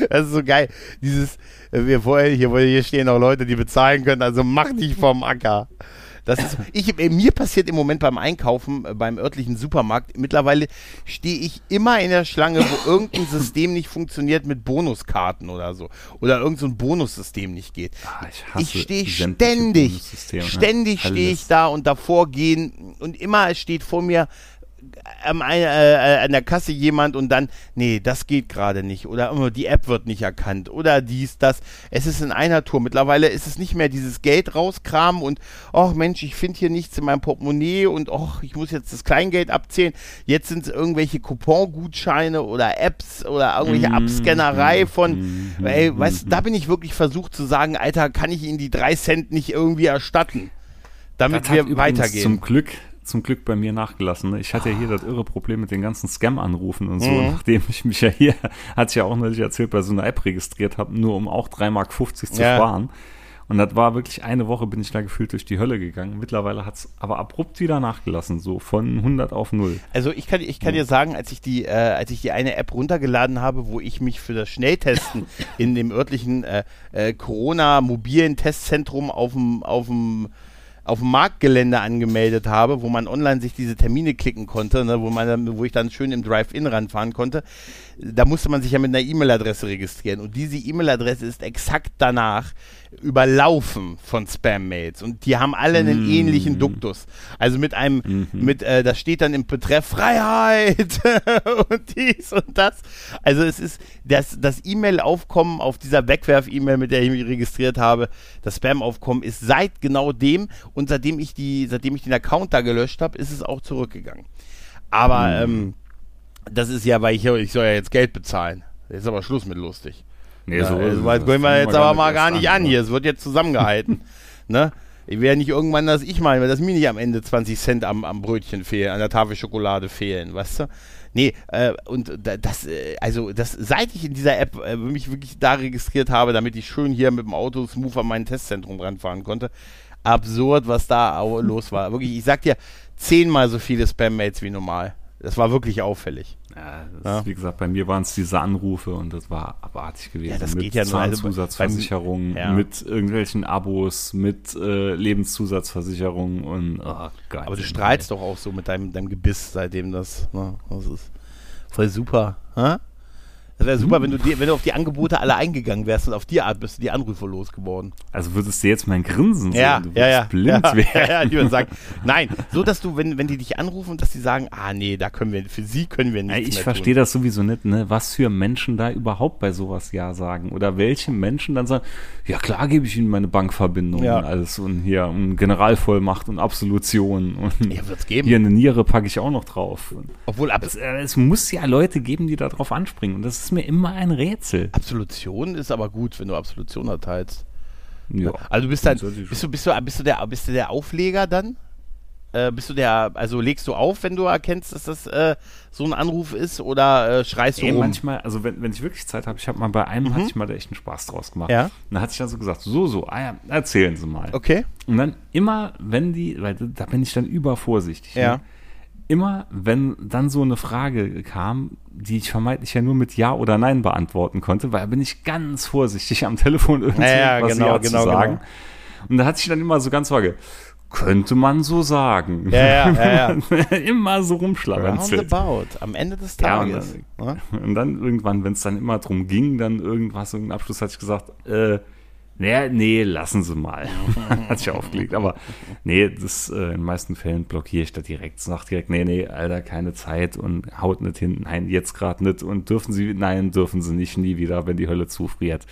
Das ist so geil. Dieses, äh, wir wollen, hier, hier stehen noch Leute, die bezahlen können, also mach dich vom Acker. Das ist, ich, äh, mir passiert im Moment beim Einkaufen äh, beim örtlichen Supermarkt, mittlerweile stehe ich immer in der Schlange, wo irgendein System nicht funktioniert mit Bonuskarten oder so. Oder irgendein so ein Bonussystem nicht geht. Ah, ich Ich stehe ständig, ne? ständig stehe ich da und davor gehen und immer steht vor mir am, ein- äh, äh, an der Kasse jemand und dann, nee, das geht gerade nicht oder oh, die App wird nicht erkannt oder dies, das. Es ist in einer Tour. Mittlerweile ist es nicht mehr dieses Geld rauskramen und, ach Mensch, ich finde hier nichts in meinem Portemonnaie und, ach, ich muss jetzt das Kleingeld abzählen. Jetzt sind es irgendwelche Coupongutscheine oder Apps oder irgendwelche Mhm, Abscannerei von, mhm, ey, mhm, weißt, du, da bin ich wirklich versucht zu sagen, Alter, kann ich Ihnen die drei Cent nicht irgendwie erstatten? Damit Das wir weitergehen. Zum Glück, zum Glück bei mir nachgelassen. ne? Ich hatte ja hier das irre Problem mit den ganzen Scam-Anrufen und so. Mhm. Nachdem ich mich ja hier, hat ich ja auch neulich erzählt, bei so einer App registriert habe, nur um auch 3,50 Mark zu Ja. sparen. Und das war wirklich eine Woche, bin ich da gefühlt durch die Hölle gegangen. Mittlerweile hat es aber abrupt wieder nachgelassen, so von 100 auf 0. Also ich kann, ich kann dir sagen, als ich die, äh, als ich die eine App runtergeladen habe, wo ich mich für das Schnelltesten in dem örtlichen äh, äh, Corona-mobilen Testzentrum auf dem, auf dem Marktgelände angemeldet habe, wo man online sich diese Termine klicken konnte, ne, wo man wo ich dann schön im Drive-In ranfahren konnte, da musste man sich ja mit einer E-Mail-Adresse registrieren. Und diese E-Mail-Adresse ist exakt danach überlaufen von Spam-Mails. Und die haben alle einen Mm. ähnlichen Duktus. Also mit einem, Mhm. mit, äh, da steht dann im Betreff Freiheit und dies und das. Also es ist das, das E-Mail-Aufkommen auf dieser Wegwerf-E-Mail, mit der ich mich registriert habe, das Spam-Aufkommen ist seit genau dem und seitdem ich die, seitdem ich den Account da gelöscht habe, ist es auch zurückgegangen. Aber ähm, das ist ja, weil ich, ich soll ja jetzt Geld bezahlen. Jetzt ist aber Schluss mit lustig. Nee, Ja, so also, ist weil es. gehen wir jetzt aber mal gar nicht an ne? hier. Es wird jetzt zusammengehalten. ne? Ich ja nicht irgendwann, dass ich mal, dass mir nicht am Ende 20 Cent am, am Brötchen fehlen, an der Tafel Schokolade fehlen, weißt du? Nee, äh, und da- das, äh, also das, seit ich in dieser App äh, mich wirklich da registriert habe, damit ich schön hier mit dem Auto smooth an mein Testzentrum ranfahren konnte, absurd, was da los war. Wirklich, ich sag dir, zehnmal so viele Spam-Mails wie normal. Das war wirklich auffällig. Ja, das, Ja. Wie gesagt, bei mir waren es diese Anrufe und das war abartig gewesen. Ja, das mit geht ja also Zahnzusatzversicherungen, ja. mit irgendwelchen Abos, mit äh, Lebenszusatzversicherungen und oh Gott. Aber du strahlst doch auch so mit deinem, deinem Gebiss, seitdem das, ne, das ist voll super. Hä? Das wäre super, wenn du, die, wenn du auf die Angebote alle eingegangen wärst und auf die Art bist du die Anrufe losgeworden. Also würdest du jetzt mein Grinsen Ja, sehen, du ja, würdest ja. blind ja, werden. ja, ja, die würden sagen, nein, so dass du, wenn, wenn die dich anrufen, dass die sagen, ah nee, da können wir, für sie können wir nichts Ey, ich verstehe das sowieso nicht, ne? was für Menschen da überhaupt bei sowas Ja sagen. Oder welche Menschen dann sagen, ja klar gebe ich Ihnen meine Bankverbindung Ja. und alles und hier und Generalvollmacht und Absolution und Ja, wird's geben. hier eine Niere packe ich auch noch drauf. Obwohl Ab es, äh, es muss ja Leute geben, die da drauf anspringen und das ist mir immer ein Rätsel. Absolution ist aber gut, wenn du Absolution erteilst. Ja. Also du bist dann, bist du, bist du, bist du der, bist du der Aufleger dann? Äh, bist du der, also legst du auf, wenn du erkennst, dass das äh, so ein Anruf ist oder äh, schreist du Ey, rum? manchmal, also wenn, wenn ich wirklich Zeit habe, ich habe mal bei einem, hatte ich mal da echt einen Spaß draus gemacht. Mhm. Ja. Und da hatte ich dann so gesagt, so, so, ah ja, erzählen Sie mal. Okay. Und dann immer, wenn die, weil da bin ich dann übervorsichtig. Ja. Ne? Immer, wenn dann so eine Frage kam, die ich vermeintlich ja nur mit Ja oder Nein beantworten konnte, weil da bin ich ganz vorsichtig am Telefon irgendwie Ja, ja, was genau, Ja genau, zu sagen. genau. Und da hatte ich dann immer so ganz vage, könnte man so sagen. Ja, ja, ja, immer so rumschlaganzelt. Roundabout, am Ende des Ja, und Tages. ne? Und dann irgendwann, wenn es dann immer drum ging, dann irgendwas, irgendein Abschluss, hatte ich gesagt, äh, nee, nee, lassen Sie mal. Hat sich aufgelegt. Aber nee, das äh, in den meisten Fällen blockiere ich da direkt. Sag direkt, nee, nee, Alter, keine Zeit und haut nicht hin. Nein, jetzt gerade nicht. Und dürfen Sie, nein, dürfen Sie nicht, nie wieder, wenn die Hölle zufriert.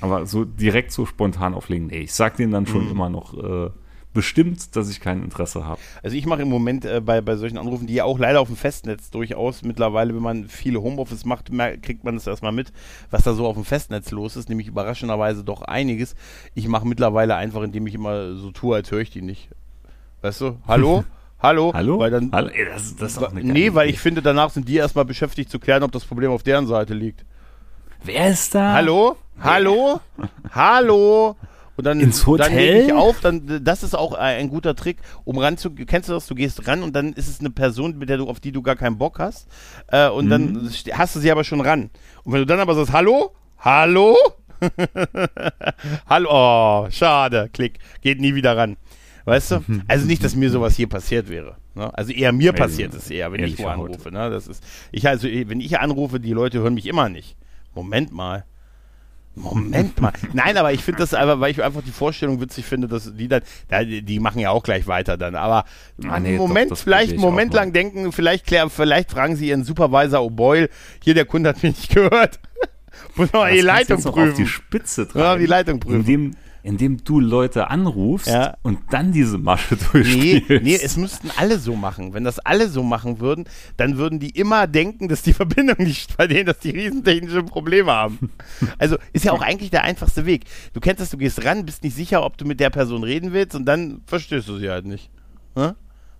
Aber so direkt so spontan auflegen, nee, ich sag denen dann Mhm. schon immer noch äh, bestimmt, dass ich kein Interesse habe. Also ich mache im Moment äh, bei, bei solchen Anrufen, die ja auch leider auf dem Festnetz durchaus mittlerweile, wenn man viele Homeoffice macht, kriegt man das erstmal mit, was da so auf dem Festnetz los ist, nämlich überraschenderweise doch einiges. Ich mache mittlerweile einfach, indem ich immer so tue, als höre ich die nicht. Weißt du? Hallo? Hallo? Hallo? Weil dann, Hallo? Ey, das, das ist nee, weil ich finde, danach sind die erstmal beschäftigt zu klären, ob das Problem auf deren Seite liegt. Wer ist da? Hallo? Hallo? Hallo? Und dann, Ins dann Hotel? lege ich auf, dann, das ist auch ein guter Trick, um ran zu, kennst du das, du gehst ran und dann ist es eine Person, mit der du, auf die du gar keinen Bock hast, äh, und Mhm. dann st- hast du sie aber schon ran. Und wenn du dann aber sagst, hallo? Hallo? hallo? Oh, schade, klick, geht nie wieder ran. Weißt du? Also nicht, dass mir sowas hier passiert wäre. Ne? Also eher mir passiert es eher, wenn ich wo anrufe. Ne? Das ist, ich also, wenn ich anrufe, die Leute hören mich immer nicht. Moment mal. Moment mal. Nein, aber ich finde das einfach, weil ich einfach die Vorstellung witzig finde, dass die dann, da, die machen ja auch gleich weiter dann. Aber Ah, nee, doch, Moment, das vielleicht Moment lang denken, vielleicht klären, vielleicht fragen sie ihren Supervisor O'Boyle, hier der Kunde hat mich nicht gehört. Muss mal die Leitung noch Auf die prüfen. Spitze treiben. Ja, die Leitung prüfen. Indem, indem du Leute anrufst Ja. und dann diese Masche Nee, durchspielst. nee, es müssten alle so machen. Wenn das alle so machen würden, dann würden die immer denken, dass die Verbindung nicht bei denen, dass die riesentechnische Probleme haben. Also ist ja auch eigentlich der einfachste Weg. Du kennst das, du gehst ran, bist nicht sicher, ob du mit der Person reden willst und dann verstehst du sie halt nicht. Hä?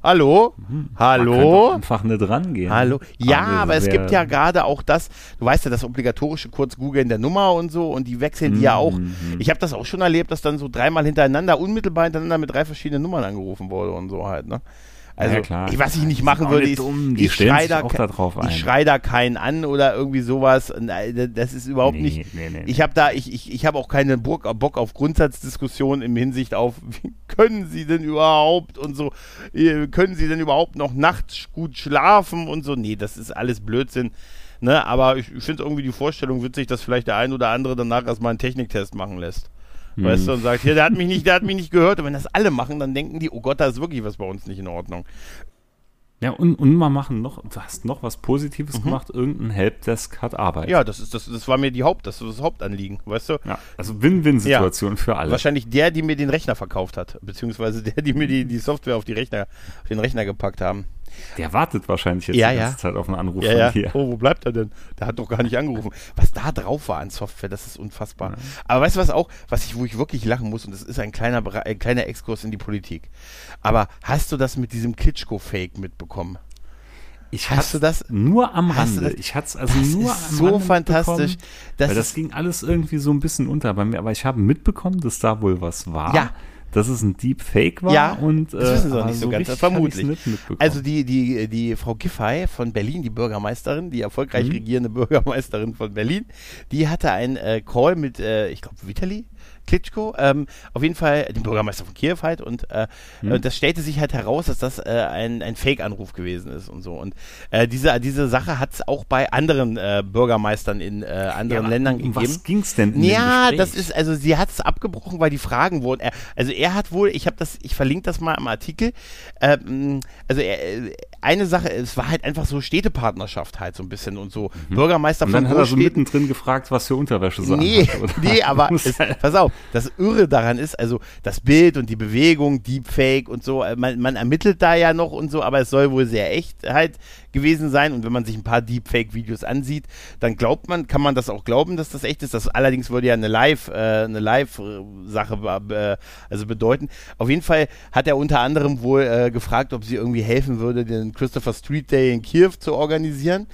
Hallo? Man Hallo? einfach nicht rangehen. Hallo? Ja, Aber aber es gibt ja gerade auch das, du weißt ja, das obligatorische kurz googeln der Nummer und so und die wechseln die ja auch. Mhm. Ich habe das auch schon erlebt, dass dann so dreimal hintereinander, unmittelbar hintereinander mit drei verschiedenen Nummern angerufen wurde und so halt, ne? Also, Ja, klar. ich, was ich nicht machen würde, nicht ist, ich stellen schrei sich da, ich schrei da keinen an oder irgendwie sowas. Nein, Das ist überhaupt Nee, nicht. nee, nee, Ich habe da, ich, ich, ich habe auch keinen Bock, auf Grundsatzdiskussionen im Hinsicht auf, wie können Sie denn überhaupt und so, äh, können Sie denn überhaupt noch nachts gut schlafen und so. Nee, das ist alles Blödsinn. Ne, aber ich, ich finde irgendwie die Vorstellung witzig, dass vielleicht der ein oder andere danach erstmal einen Techniktest machen lässt. Hm. Weißt du, und sagt, hier, der hat mich nicht, der hat mich nicht gehört. Und wenn das alle machen, dann denken die, oh Gott, da ist wirklich was bei uns nicht in Ordnung. Ja, und, und mal machen noch, du hast noch was Positives gemacht, irgendein Helpdesk hat Arbeit. Mhm. Ja, das ist das, das war mir die Haupt, das, das Hauptanliegen, weißt du? Ja, also Win-Win-Situation für alle. Wahrscheinlich der, die mir den Rechner verkauft hat, beziehungsweise der, die mir die, die Software auf die Rechner, auf den Rechner gepackt haben. Der wartet wahrscheinlich jetzt Ja, die ja. ganze Zeit auf einen Anruf Ja, von ja. dir. Oh, wo bleibt er denn? Der hat doch gar nicht angerufen. Was da drauf war an Software, das ist unfassbar. Aber weißt du was auch, was ich, wo ich wirklich lachen muss, und das ist ein kleiner, ein kleiner Exkurs in die Politik. Aber hast du das mit diesem Klitschko-Fake mitbekommen? Ich Hast du das- nur am Rande. Ich hatte es also Das nur ist am so Rande fantastisch. Das weil das ging alles irgendwie so ein bisschen unter bei mir. Aber ich habe mitbekommen, dass da wohl was war. Ja. Dass es ein Deepfake war. Ja, und, das wissen sie aber auch nicht so ganz, richtig vermutlich. Also die, die, die Frau Giffey von Berlin, die Bürgermeisterin, die erfolgreich regierende Bürgermeisterin von Berlin, die hatte einen äh, Call mit, äh, ich glaube, Vitali Klitschko, ähm, auf jeden Fall dem Bürgermeister von Kiew halt und äh, äh, das stellte sich halt heraus, dass das äh, ein, ein Fake-Anruf gewesen ist und so und äh, diese, diese Sache hat es auch bei anderen äh, Bürgermeistern in äh, anderen aber Ländern um gegeben. was ging's denn in Ja, das ist, also sie hat es abgebrochen, weil die Fragen wurden. Er, also er hat wohl, ich habe das, ich verlinke das mal im Artikel. Ähm, also er, äh, eine Sache, es war halt einfach so Städtepartnerschaft halt so ein bisschen und so. Bürgermeister Mhm. Und von dann hat er so mittendrin gefragt, was für Unterwäsche sie Nee, oder? nee, aber es, halt- pass auf, das Irre daran ist, also das Bild und die Bewegung, Deepfake und so, äh, man, man ermittelt da ja noch und so, aber es soll wohl sehr echt halt gewesen sein und wenn man sich ein paar Deepfake-Videos ansieht, dann glaubt man, kann man das auch glauben, dass das echt ist. Das allerdings würde ja eine Live, äh, eine Live-Sache äh, also bedeuten. Auf jeden Fall hat er unter anderem wohl äh, gefragt, ob sie irgendwie helfen würde, den Christopher Street Day in Kiew zu organisieren.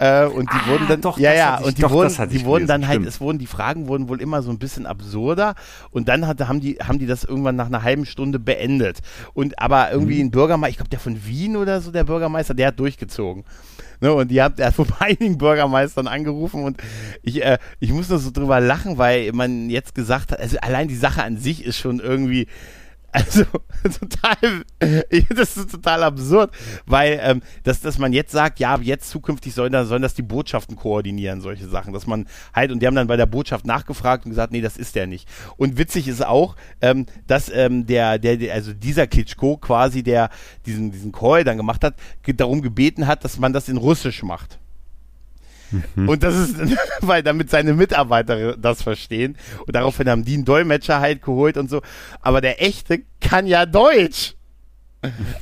Äh, und die Ah, wurden dann, doch, ja, ja, ich- und die doch, wurden, die wurden dann halt, stimmt. es wurden, die Fragen wurden wohl immer so ein bisschen absurder und dann hatte, haben die, haben die das irgendwann nach einer halben Stunde beendet. Und aber irgendwie Mhm. ein Bürgermeister, ich glaube der von Wien oder so, der Bürgermeister, der hat durchgezogen. Ne, und die hat, er hat vor einigen Bürgermeistern angerufen und ich, äh, ich muss nur so drüber lachen, weil man jetzt gesagt hat, also allein die Sache an sich ist schon irgendwie, also total, das ist total absurd, weil ähm, dass, dass man jetzt sagt, ja, jetzt zukünftig sollen, da, sollen das die Botschaften koordinieren, solche Sachen, dass man halt, und die haben dann bei der Botschaft nachgefragt und gesagt, nee, das ist der nicht. Und witzig ist auch, ähm, dass ähm, der, der, der, also dieser Klitschko quasi, der diesen, diesen Call dann gemacht hat, darum gebeten hat, dass man das in Russisch macht. Und das ist, weil damit seine Mitarbeiter das verstehen. Und daraufhin haben die einen Dolmetscher halt geholt und so. Aber der echte kann ja Deutsch.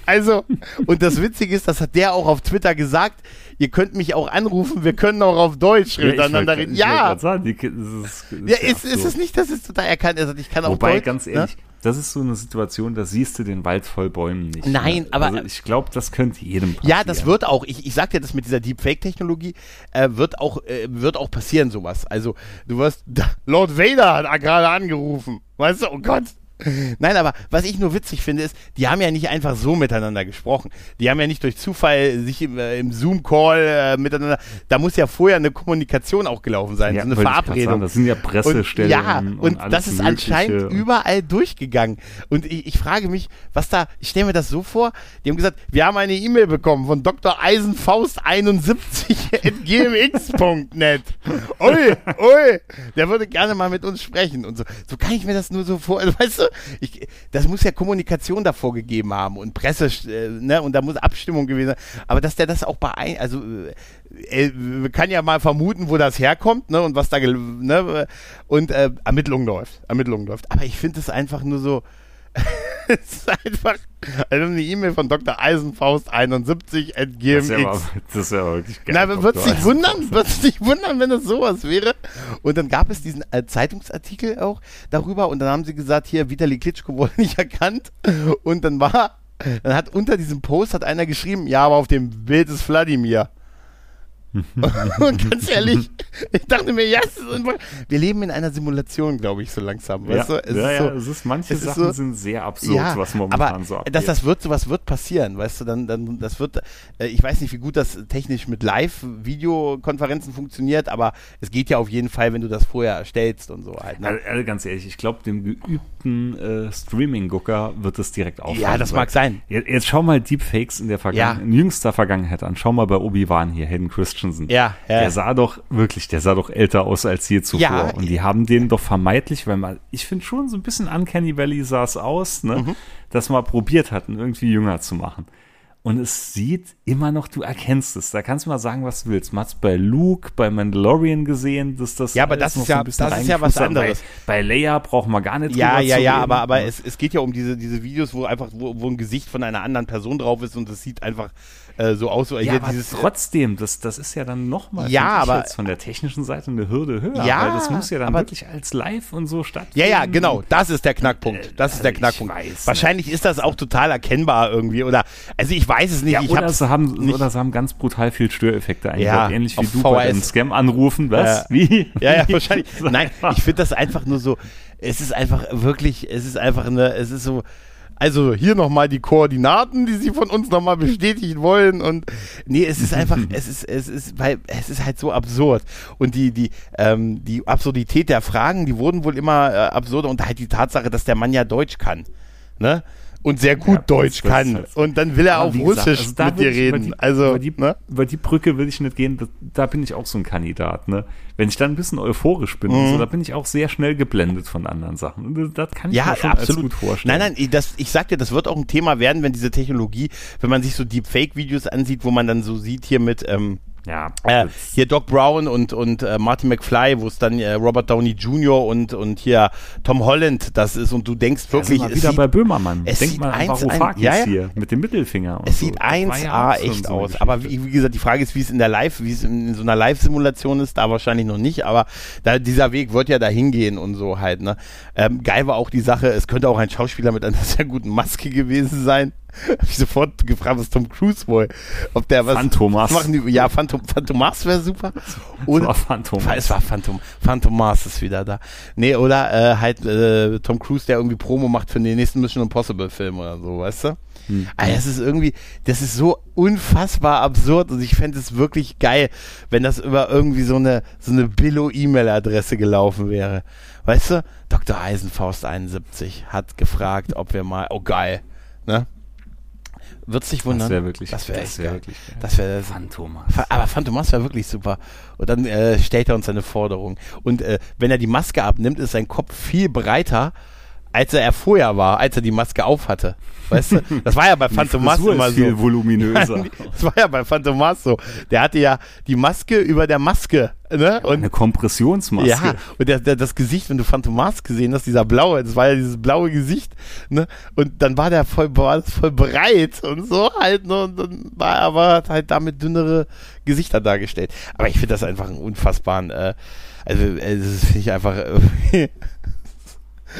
Also, und das Witzige ist, das hat der auch auf Twitter gesagt, ihr könnt mich auch anrufen, wir können auch auf Deutsch Ja, miteinander reden. Ja, Sagen, die, das ist, ja ist ist, ist es nicht, das ist total erkannt. Er sagt, ich kann auch Wobei, Deutsch. ganz ne? Das ist so eine Situation, da siehst du den Wald voll Bäumen nicht. Nein, ne? aber- Also ich glaube, das könnte jedem passieren. Ja, das wird auch, ich, ich sag dir das mit dieser Deepfake-Technologie, äh, wird auch, äh, wird auch passieren, sowas. Also, du wirst, Lord Vader hat gerade angerufen. Weißt du, oh Gott. Nein, aber was ich nur witzig finde, ist, die haben ja nicht einfach so miteinander gesprochen. Die haben ja nicht durch Zufall sich im, äh, im Zoom-Call äh, miteinander, da muss ja vorher eine Kommunikation auch gelaufen sein, Ja, so eine Verabredung. sagen, das sind ja Pressestellen. Und, ja, und, alles das ist Mögliche. anscheinend überall durchgegangen. Und ich, ich frage mich, was da, ich stelle mir das so vor, die haben gesagt, wir haben eine E-Mail bekommen von Dr. Eisenfaust71 at gmx.net. Ui, ui, der würde gerne mal mit uns sprechen und so. So kann ich mir das nur so vor, also, weißt du, ich, das muss ja Kommunikation davor gegeben haben und Presse, äh, ne, und da muss Abstimmung gewesen sein. Aber dass der das auch bei ein, also, äh, äh, kann ja mal vermuten, wo das herkommt, ne, und was da, ne, und äh, Ermittlung läuft, Ermittlung läuft. Aber ich finde es einfach nur so, ist einfach, also eine E-Mail von Dr. Eisenfaust 71 at Das ist, ja gmx. aber, das ist ja wirklich geil. Na, wird's dich wundern, wird's dich wundern, wenn das sowas wäre? Und dann gab es diesen äh, Zeitungsartikel auch darüber und dann haben sie gesagt, hier, Vitali Klitschko wurde nicht erkannt und dann war dann hat unter diesem Post hat einer geschrieben, ja, aber auf dem Bild ist Wladimir. und ganz ehrlich, ich dachte mir, ja, ist wir leben in einer Simulation, glaube ich, so langsam. Weißt ja, du? Es ja, ist ja, so, es ist, manche es ist Sachen so- sind sehr absurd, ja, was momentan aber so abgeht. dass das wird, sowas wird passieren, weißt du, dann, dann, das wird, äh, ich weiß nicht, wie gut das technisch mit Live-Videokonferenzen funktioniert, aber es geht ja auf jeden Fall, wenn du das vorher erstellst und so halt. Ne? Also, also ganz ehrlich, ich glaube, dem geübten äh, Streaming-Gucker wird es direkt auffallen. Ja, das mag sein. Jetzt, jetzt schau mal Deepfakes in der Vergangen Ja. in jüngster Vergangenheit an. Schau mal bei Obi-Wan hier, Hayden Christensen. Ja, ja. Der sah doch wirklich, der sah doch älter aus als je zuvor. Ja. Und die haben den doch vermeintlich, weil man, ich finde schon so ein bisschen Uncanny Valley sah es aus, ne, Mhm. dass man probiert hatten, irgendwie jünger zu machen. Und es sieht immer noch, du erkennst es. Da kannst du mal sagen, was du willst. Man hat bei Luke, bei Mandalorian gesehen, dass das. Ja, aber das ist ja- das ist ja was anderes. Bei, bei Leia brauchen wir gar nicht Ja, ja, ja, reden. aber, aber Ja. es, es geht ja um diese, diese Videos, wo einfach, wo, wo ein Gesicht von einer anderen Person drauf ist und es sieht einfach äh, so aus, so Ja, aber dieses, trotzdem, das, das ist ja dann nochmal Ja, aber- jetzt von der technischen Seite eine Hürde höher. Ja, weil das muss ja dann aber- wirklich als live und so stattfinden. Ja, ja, genau, das ist der Knackpunkt. Das ist der Knackpunkt. Wahrscheinlich ist das auch total erkennbar irgendwie oder also ich weiß es nicht, Ja, oder, sie haben, nicht- oder sie haben ganz brutal viel Störeffekte eingebaut. Ja, ähnlich wie du bei VHS. den Scam-Anrufen. Was? Ja. Wie? Ja, ja, wahrscheinlich. Nein, ich finde das einfach nur so, es ist einfach wirklich, es ist einfach eine, es ist so, also hier nochmal die Koordinaten, die sie von uns nochmal bestätigen wollen und nee, es ist einfach, es ist, es ist, weil es ist halt so absurd und die, die, ähm, die Absurdität der Fragen, die wurden wohl immer äh, absurder und halt die Tatsache, dass der Mann ja Deutsch kann, ne? Und sehr gut Ja, das- Deutsch das kann. ist halt- und dann will er auf gesagt, Russisch also mit dir ich über reden. Die, also, über, die, ne? über die Brücke will ich nicht gehen. Das, da bin ich auch so ein Kandidat. Ne? Wenn ich dann ein bisschen euphorisch bin, und so, da bin ich auch sehr schnell geblendet von anderen Sachen. Das, das kann ich Ja, mir schon absolut. als gut vorstellen. Nein, nein, das, ich sag dir, das wird auch ein Thema werden, wenn diese Technologie, wenn man sich so Deepfake-Videos ansieht, wo man dann so sieht hier mit ähm, Ja, äh, hier Doc Brown und, und äh, Marty McFly, wo es dann äh, Robert Downey Jr. und, und hier Tom Holland das ist und du denkst wirklich, wir es wieder sieht, bei Böhmermann. es Denk sieht mal an Varoufakis ja, ja. hier mit dem Mittelfinger. es so. sieht Das war 1A ja echt so aus. Aber wie, wie gesagt, die Frage ist, wie es in der Live, wie es in, in so einer Live-Simulation ist, da wahrscheinlich noch nicht, aber da, dieser Weg wird ja dahin gehen und so halt, ne? Ähm, geil war auch die Sache, es könnte auch ein Schauspieler mit einer sehr guten Maske gewesen sein. Hab ich sofort gefragt, was Tom Cruise wohl, ob der was Phantomas. machen die, ja, Phantom, Phantomas wäre super. Oder, war Phantom. es war Phantom, Phantom Mars ist wieder da. Nee, oder äh, halt äh, Tom Cruise, der irgendwie Promo macht für den nächsten Mission Impossible Film oder so, weißt du? Hm. Also das ist irgendwie, das ist so unfassbar absurd und ich fände es wirklich geil, wenn das über irgendwie so eine, so eine Billo-E-Mail-Adresse gelaufen wäre. Weißt du? Dr. Eisenfaust 71 hat gefragt, ob wir mal, oh geil, ne? Wird's dich wundern? Das wäre wirklich, das wäre echt wär wirklich geil. Das wäre Phantomas. Aber Phantomas wäre wirklich super. Und dann äh, stellt er uns seine Forderung. Und äh, wenn er die Maske abnimmt, ist sein Kopf viel breiter, als er vorher war, als er die Maske auf hatte. Weißt du? Das war ja bei Phantomas immer ist viel so. voluminöser. Das war ja bei Phantomas so. Der hatte ja die Maske über der Maske. Ne? Und Eine Kompressionsmaske. ja, und der, der, das Gesicht, wenn du Phantomas gesehen hast, dieser blaue, das war ja dieses blaue Gesicht, ne? Und dann war der voll, war voll breit und so halt, ne? Und dann war er aber halt damit dünnere Gesichter dargestellt. Aber ich finde das einfach einen unfassbaren, äh, also, äh, das finde ich einfach, äh,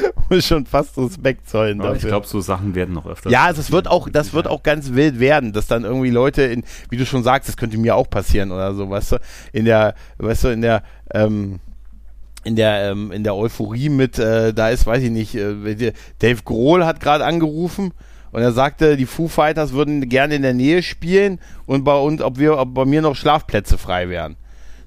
muss schon fast Respekt zollen Aber ich dafür. glaube, so Sachen werden noch öfter. Ja, also es wird auch, das wird auch ganz wild werden, dass dann irgendwie Leute in, wie du schon sagst, das könnte mir auch passieren oder so, weißt du, in der, weißt du, in der, ähm, in der, ähm, in der Euphorie mit, äh, da ist, weiß ich nicht, äh, Dave Grohl hat gerade angerufen und er sagte, die Foo Fighters würden gerne in der Nähe spielen und bei uns, ob wir, ob bei mir noch Schlafplätze frei wären.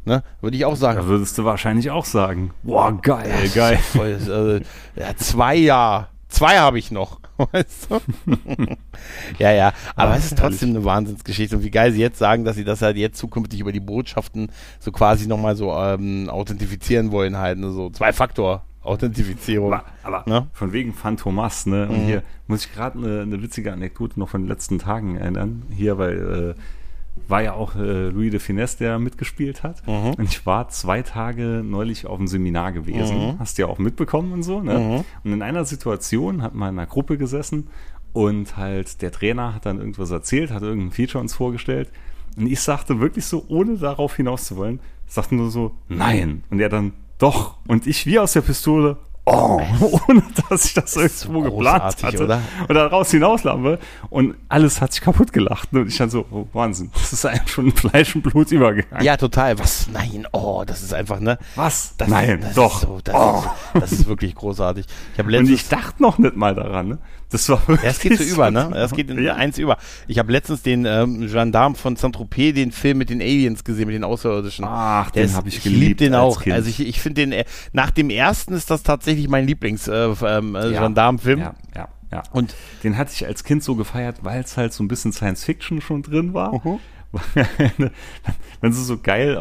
Ne? Würde ich auch sagen. Da würdest du wahrscheinlich auch sagen, boah, geil, Ja, geil. Voll, äh, ja, zwei Jahre. Zwei habe ich noch. Weißt du? ja, ja. Aber Ah, es ist trotzdem eine Wahnsinnsgeschichte. Und wie geil sie jetzt sagen, dass sie das halt jetzt zukünftig über die Botschaften so quasi nochmal so ähm, authentifizieren wollen, halt. Ne? So Zwei-Faktor-Authentifizierung. Aber, aber Ne? von wegen Phantomas, ne? Und Mhm. hier muss ich gerade eine, eine witzige Anekdote noch von den letzten Tagen erinnern. Hier, weil äh, war ja auch äh, Louis de Finesse, der mitgespielt hat. Mhm. Und ich war zwei Tage neulich auf dem Seminar gewesen. Mhm. Hast du ja auch mitbekommen und so, ne? Mhm. Und in einer Situation hat man in einer Gruppe gesessen und halt der Trainer hat dann irgendwas erzählt, hat irgendein Feature uns vorgestellt. Und ich sagte wirklich so, ohne darauf hinaus zu wollen, sagte nur so, nein. Und er dann, doch. Und ich wie aus der Pistole, oh, ohne dass ich das, irgendwo geplant hatte. oder? Und daraus hinauslabe und alles hat sich kaputt gelacht. Und ich dann so, oh, Wahnsinn, das ist eigentlich schon in Fleisch und Blut übergegangen. Ja, total. Was? Nein, oh, das ist einfach, ne? Was? Das Nein, ist, das doch. Ist so, das, oh. ist, das ist wirklich großartig. Ich habe und ich dachte noch nicht mal daran. Ne? Das war wirklich es geht so über, ne? Es geht in Ja. eins über. Ich habe letztens den ähm, Gendarm von Saint-Tropez, den Film mit den Aliens gesehen, mit den Außerirdischen. Ach, Der den habe ich Ich geliebt. lieb den als auch. Kind. Also ich, ich finde den, äh, nach dem ersten ist das tatsächlich mein Lieblings äh, ähm, äh, Ja. Ja, ja, ja. Und Den hatte ich als Kind so gefeiert, weil es halt so ein bisschen Science Fiction schon drin war. Mhm. wenn sie so geil,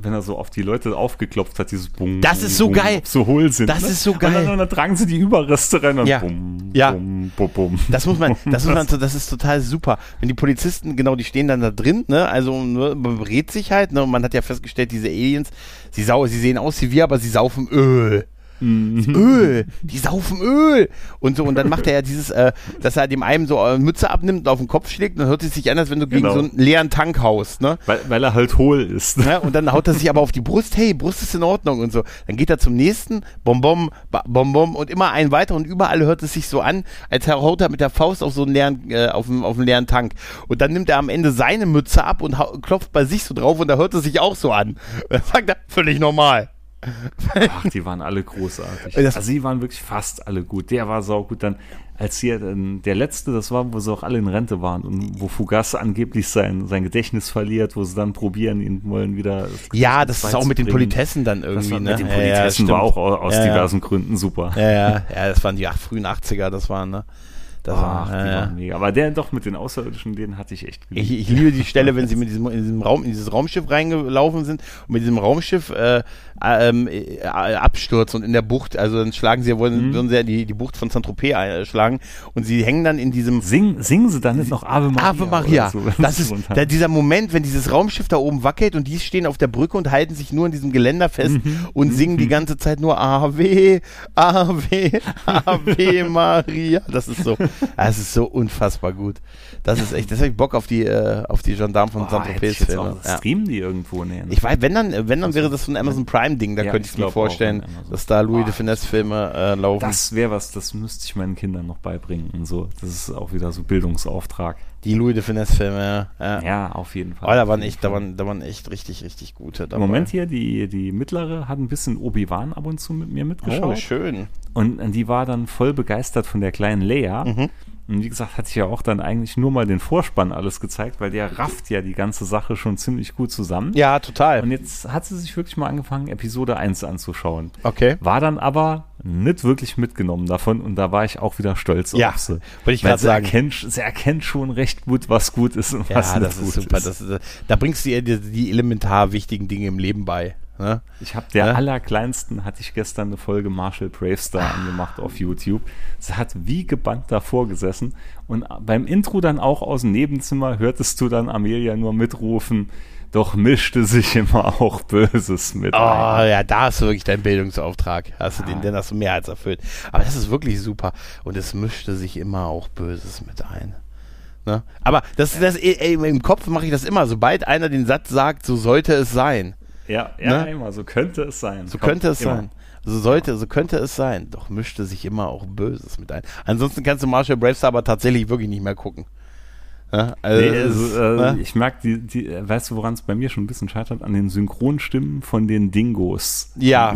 wenn er so auf die Leute aufgeklopft hat, dieses Bum. Das ist so bum, geil. So hohl sind. Das ne? ist so Und geil. dann, und dann tragen sie die Überreste rein und Ja. bum, Ja. bum, bum, bum. Das muss man, das muss man, das ist total super. Wenn die Polizisten, genau, die stehen dann da drin, ne, also ne, man berät sich halt, ne, und man hat ja festgestellt, diese Aliens, sie sau, sie sehen aus wie wir, aber sie saufen Öl. Mhm. Öl, die saufen Öl und so und dann macht er ja dieses, äh, dass er dem einen so äh, Mütze abnimmt und auf den Kopf schlägt und dann hört es sich an, als wenn du gegen Genau. so einen leeren Tank haust, ne? Weil, weil er halt hohl ist. Ne? Und dann haut er sich aber auf die Brust, hey, Brust ist in Ordnung und so. Dann geht er zum nächsten, bom bom, ba- bom bom und immer einen weiter und überall hört es sich so an, als haut er mit der Faust auf so einen leeren, äh, auf, einen, auf einen leeren Tank. Und dann nimmt er am Ende seine Mütze ab und klopft bei sich so drauf und da hört es sich auch so an. Und dann sagt er, völlig normal. Ach, die waren alle großartig. Das- also die waren wirklich fast alle gut. Der war saugut. Dann, als hier dann der letzte, das war, wo sie auch alle in Rente waren und wo Fugas angeblich sein, sein Gedächtnis verliert, wo sie dann probieren, ihn wollen wieder. Ja, das ist auch mit den. Politessen dann irgendwie, war ne? mit den Ja, ja, Politessen stimmt. war auch au- aus Ja, ja. diversen Gründen super. Ja, ja, ja, das waren die ach, frühen 80er, das waren, ne? Das Ach, war, ja. waren mega. Aber der doch mit den Außerirdischen, den hatte ich echt geliebt. Ich, ich liebe die Stelle, wenn sie mit diesem, in diesem Raum, in dieses Raumschiff reingelaufen sind und mit diesem Raumschiff äh, ähm, äh, abstürzen und in der Bucht, also dann schlagen sie, wollen, Mhm. würden sie ja die, die Bucht von Saint-Tropez äh, schlagen und sie hängen dann in diesem Sing, singen sie dann noch Ave Maria? Ave Maria. so, das ist der, dieser Moment, wenn dieses Raumschiff da oben wackelt und die stehen auf der Brücke und halten sich nur in diesem Geländer fest Mhm. und singen die ganze Zeit nur Ave, Ave, Ave Maria. Das ist so, das ist so unfassbar gut. Das ist echt, das habe ich Bock auf die, äh, auf die Gendarmen von Boah, hätte Saint-Tropez ich jetzt Filme. auch, Ja. Streamen die irgendwo? Nee, ne? Ich weiß, wenn dann, wenn dann wäre das so ein Amazon Prime Ding, da Ja, könnte ich mir vorstellen, dass da Louis Boah, de Finesse Filme äh, laufen. Das wäre was, das müsste ich meinen Kindern noch beibringen und so. Das ist auch wieder so Bildungsauftrag. Die Louis de Finesse Filme, ja. auf jeden Fall. Oh, da waren echt, da waren, da waren echt richtig, richtig gute dabei. Im Moment hier, die, die mittlere hat ein bisschen Obi-Wan ab und zu mit mir Oh, mitgeschaut. schön. und die war dann voll begeistert von der kleinen Leia. Mhm. Und wie gesagt, hat sich ja auch dann eigentlich nur mal den Vorspann alles gezeigt, weil der rafft ja die ganze Sache schon ziemlich gut zusammen. Ja, total. Und jetzt hat sie sich wirklich mal angefangen, Episode 1 anzuschauen. Okay. War dann aber nicht wirklich mitgenommen davon und da war ich auch wieder stolz Ja, auf sie. wollte ich gerade sagen. Erkennt, sie erkennt schon recht gut, was gut ist und was Ja, nicht das gut ist super. Das ist, da bringst du ihr die, die elementar wichtigen Dinge im Leben bei. Ne? Ich habe der Ja? allerkleinsten, hatte ich gestern eine Folge Marshall Bravestar angemacht auf YouTube. Sie hat wie gebannt davor gesessen und beim Intro dann auch aus dem Nebenzimmer hörtest du dann Amelia nur mitrufen, doch mischte sich immer auch Böses mit Oh, ein. ja, da hast du wirklich deinen Bildungsauftrag. Hast du den, Ja. den hast du mehr als erfüllt. Aber das ist wirklich super. Und es mischte sich immer auch Böses mit ein. Ne? Aber das, das, ey, im Kopf mache ich das immer. Sobald einer den Satz sagt, so sollte es sein. Ja, ja, Ne? immer, so könnte es sein. So Kommt könnte es immer. sein. So sollte, so könnte es sein. Doch mischte sich immer auch Böses mit ein. Ansonsten kannst du Marshall Bravestar aber tatsächlich wirklich nicht mehr gucken. Ja, also, Nee, also, ist, äh, ne? ich merke, die, die, weißt du, woran es bei mir schon ein bisschen scheitert? An den Synchronstimmen von den Dingos. Ja.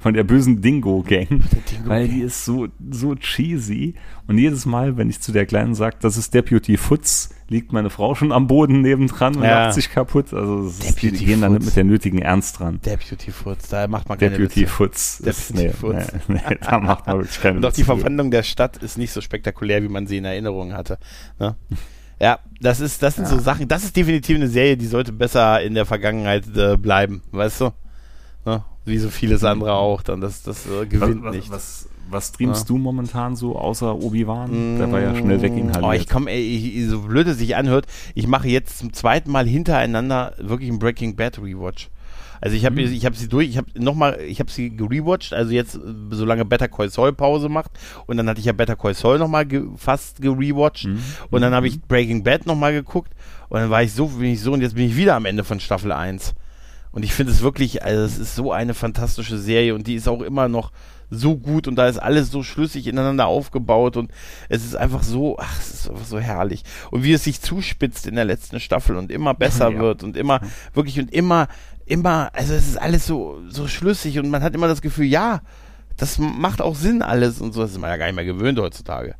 Von der bösen Dingo-Gang. Dingo-Gang. Weil die ist so, so cheesy. Und jedes Mal, wenn ich zu der Kleinen sage, das ist Deputy Futz, liegt meine Frau schon am Boden nebendran und Ja. lacht sich kaputt. Also ist, die, gehen dann mit der nötigen Ernst dran. Deputy Furz, da macht man keine Deputy Witze. Futz. ist- Deputy nee, Futz. Nee, nee, da macht man wirklich keine auch die. Verwandlung der Stadt ist nicht so spektakulär, wie man sie in Erinnerung hatte. Ne? Ja, das ist, das sind so Sachen, das ist definitiv eine Serie, die sollte besser in der Vergangenheit äh, bleiben, weißt du? Ne? Wie so vieles andere auch, dann das, das äh, Was, gewinnt was, nicht. was, was streamst Ja. du momentan so, außer Obi-Wan? Der war ja schnell weg Oh, ich komme, ich, so blöd es sich anhört, ich mache jetzt zum zweiten Mal hintereinander wirklich ein Breaking Bad Rewatch. Also ich habe Mhm. ich habe sie durch, ich habe noch mal, ich habe sie gerewatcht, also jetzt solange Better Call Saul Pause macht und dann hatte ich ja Better Call Saul noch mal ge, fast gerewatcht Mhm. und dann habe ich Breaking Bad noch mal geguckt und dann war ich so, bin ich so und jetzt bin ich wieder am Ende von Staffel 1. Und ich finde es wirklich, also es ist so eine fantastische Serie und die ist auch immer noch so gut und da ist alles so schlüssig ineinander aufgebaut und es ist einfach so, ach, es ist einfach so herrlich. Und wie es sich zuspitzt in der letzten Staffel und immer besser Ja. wird und immer, wirklich und immer, immer, also es ist alles so, so schlüssig und man hat immer das Gefühl, ja, das macht auch Sinn alles und so. Das ist man ja gar nicht mehr gewöhnt heutzutage.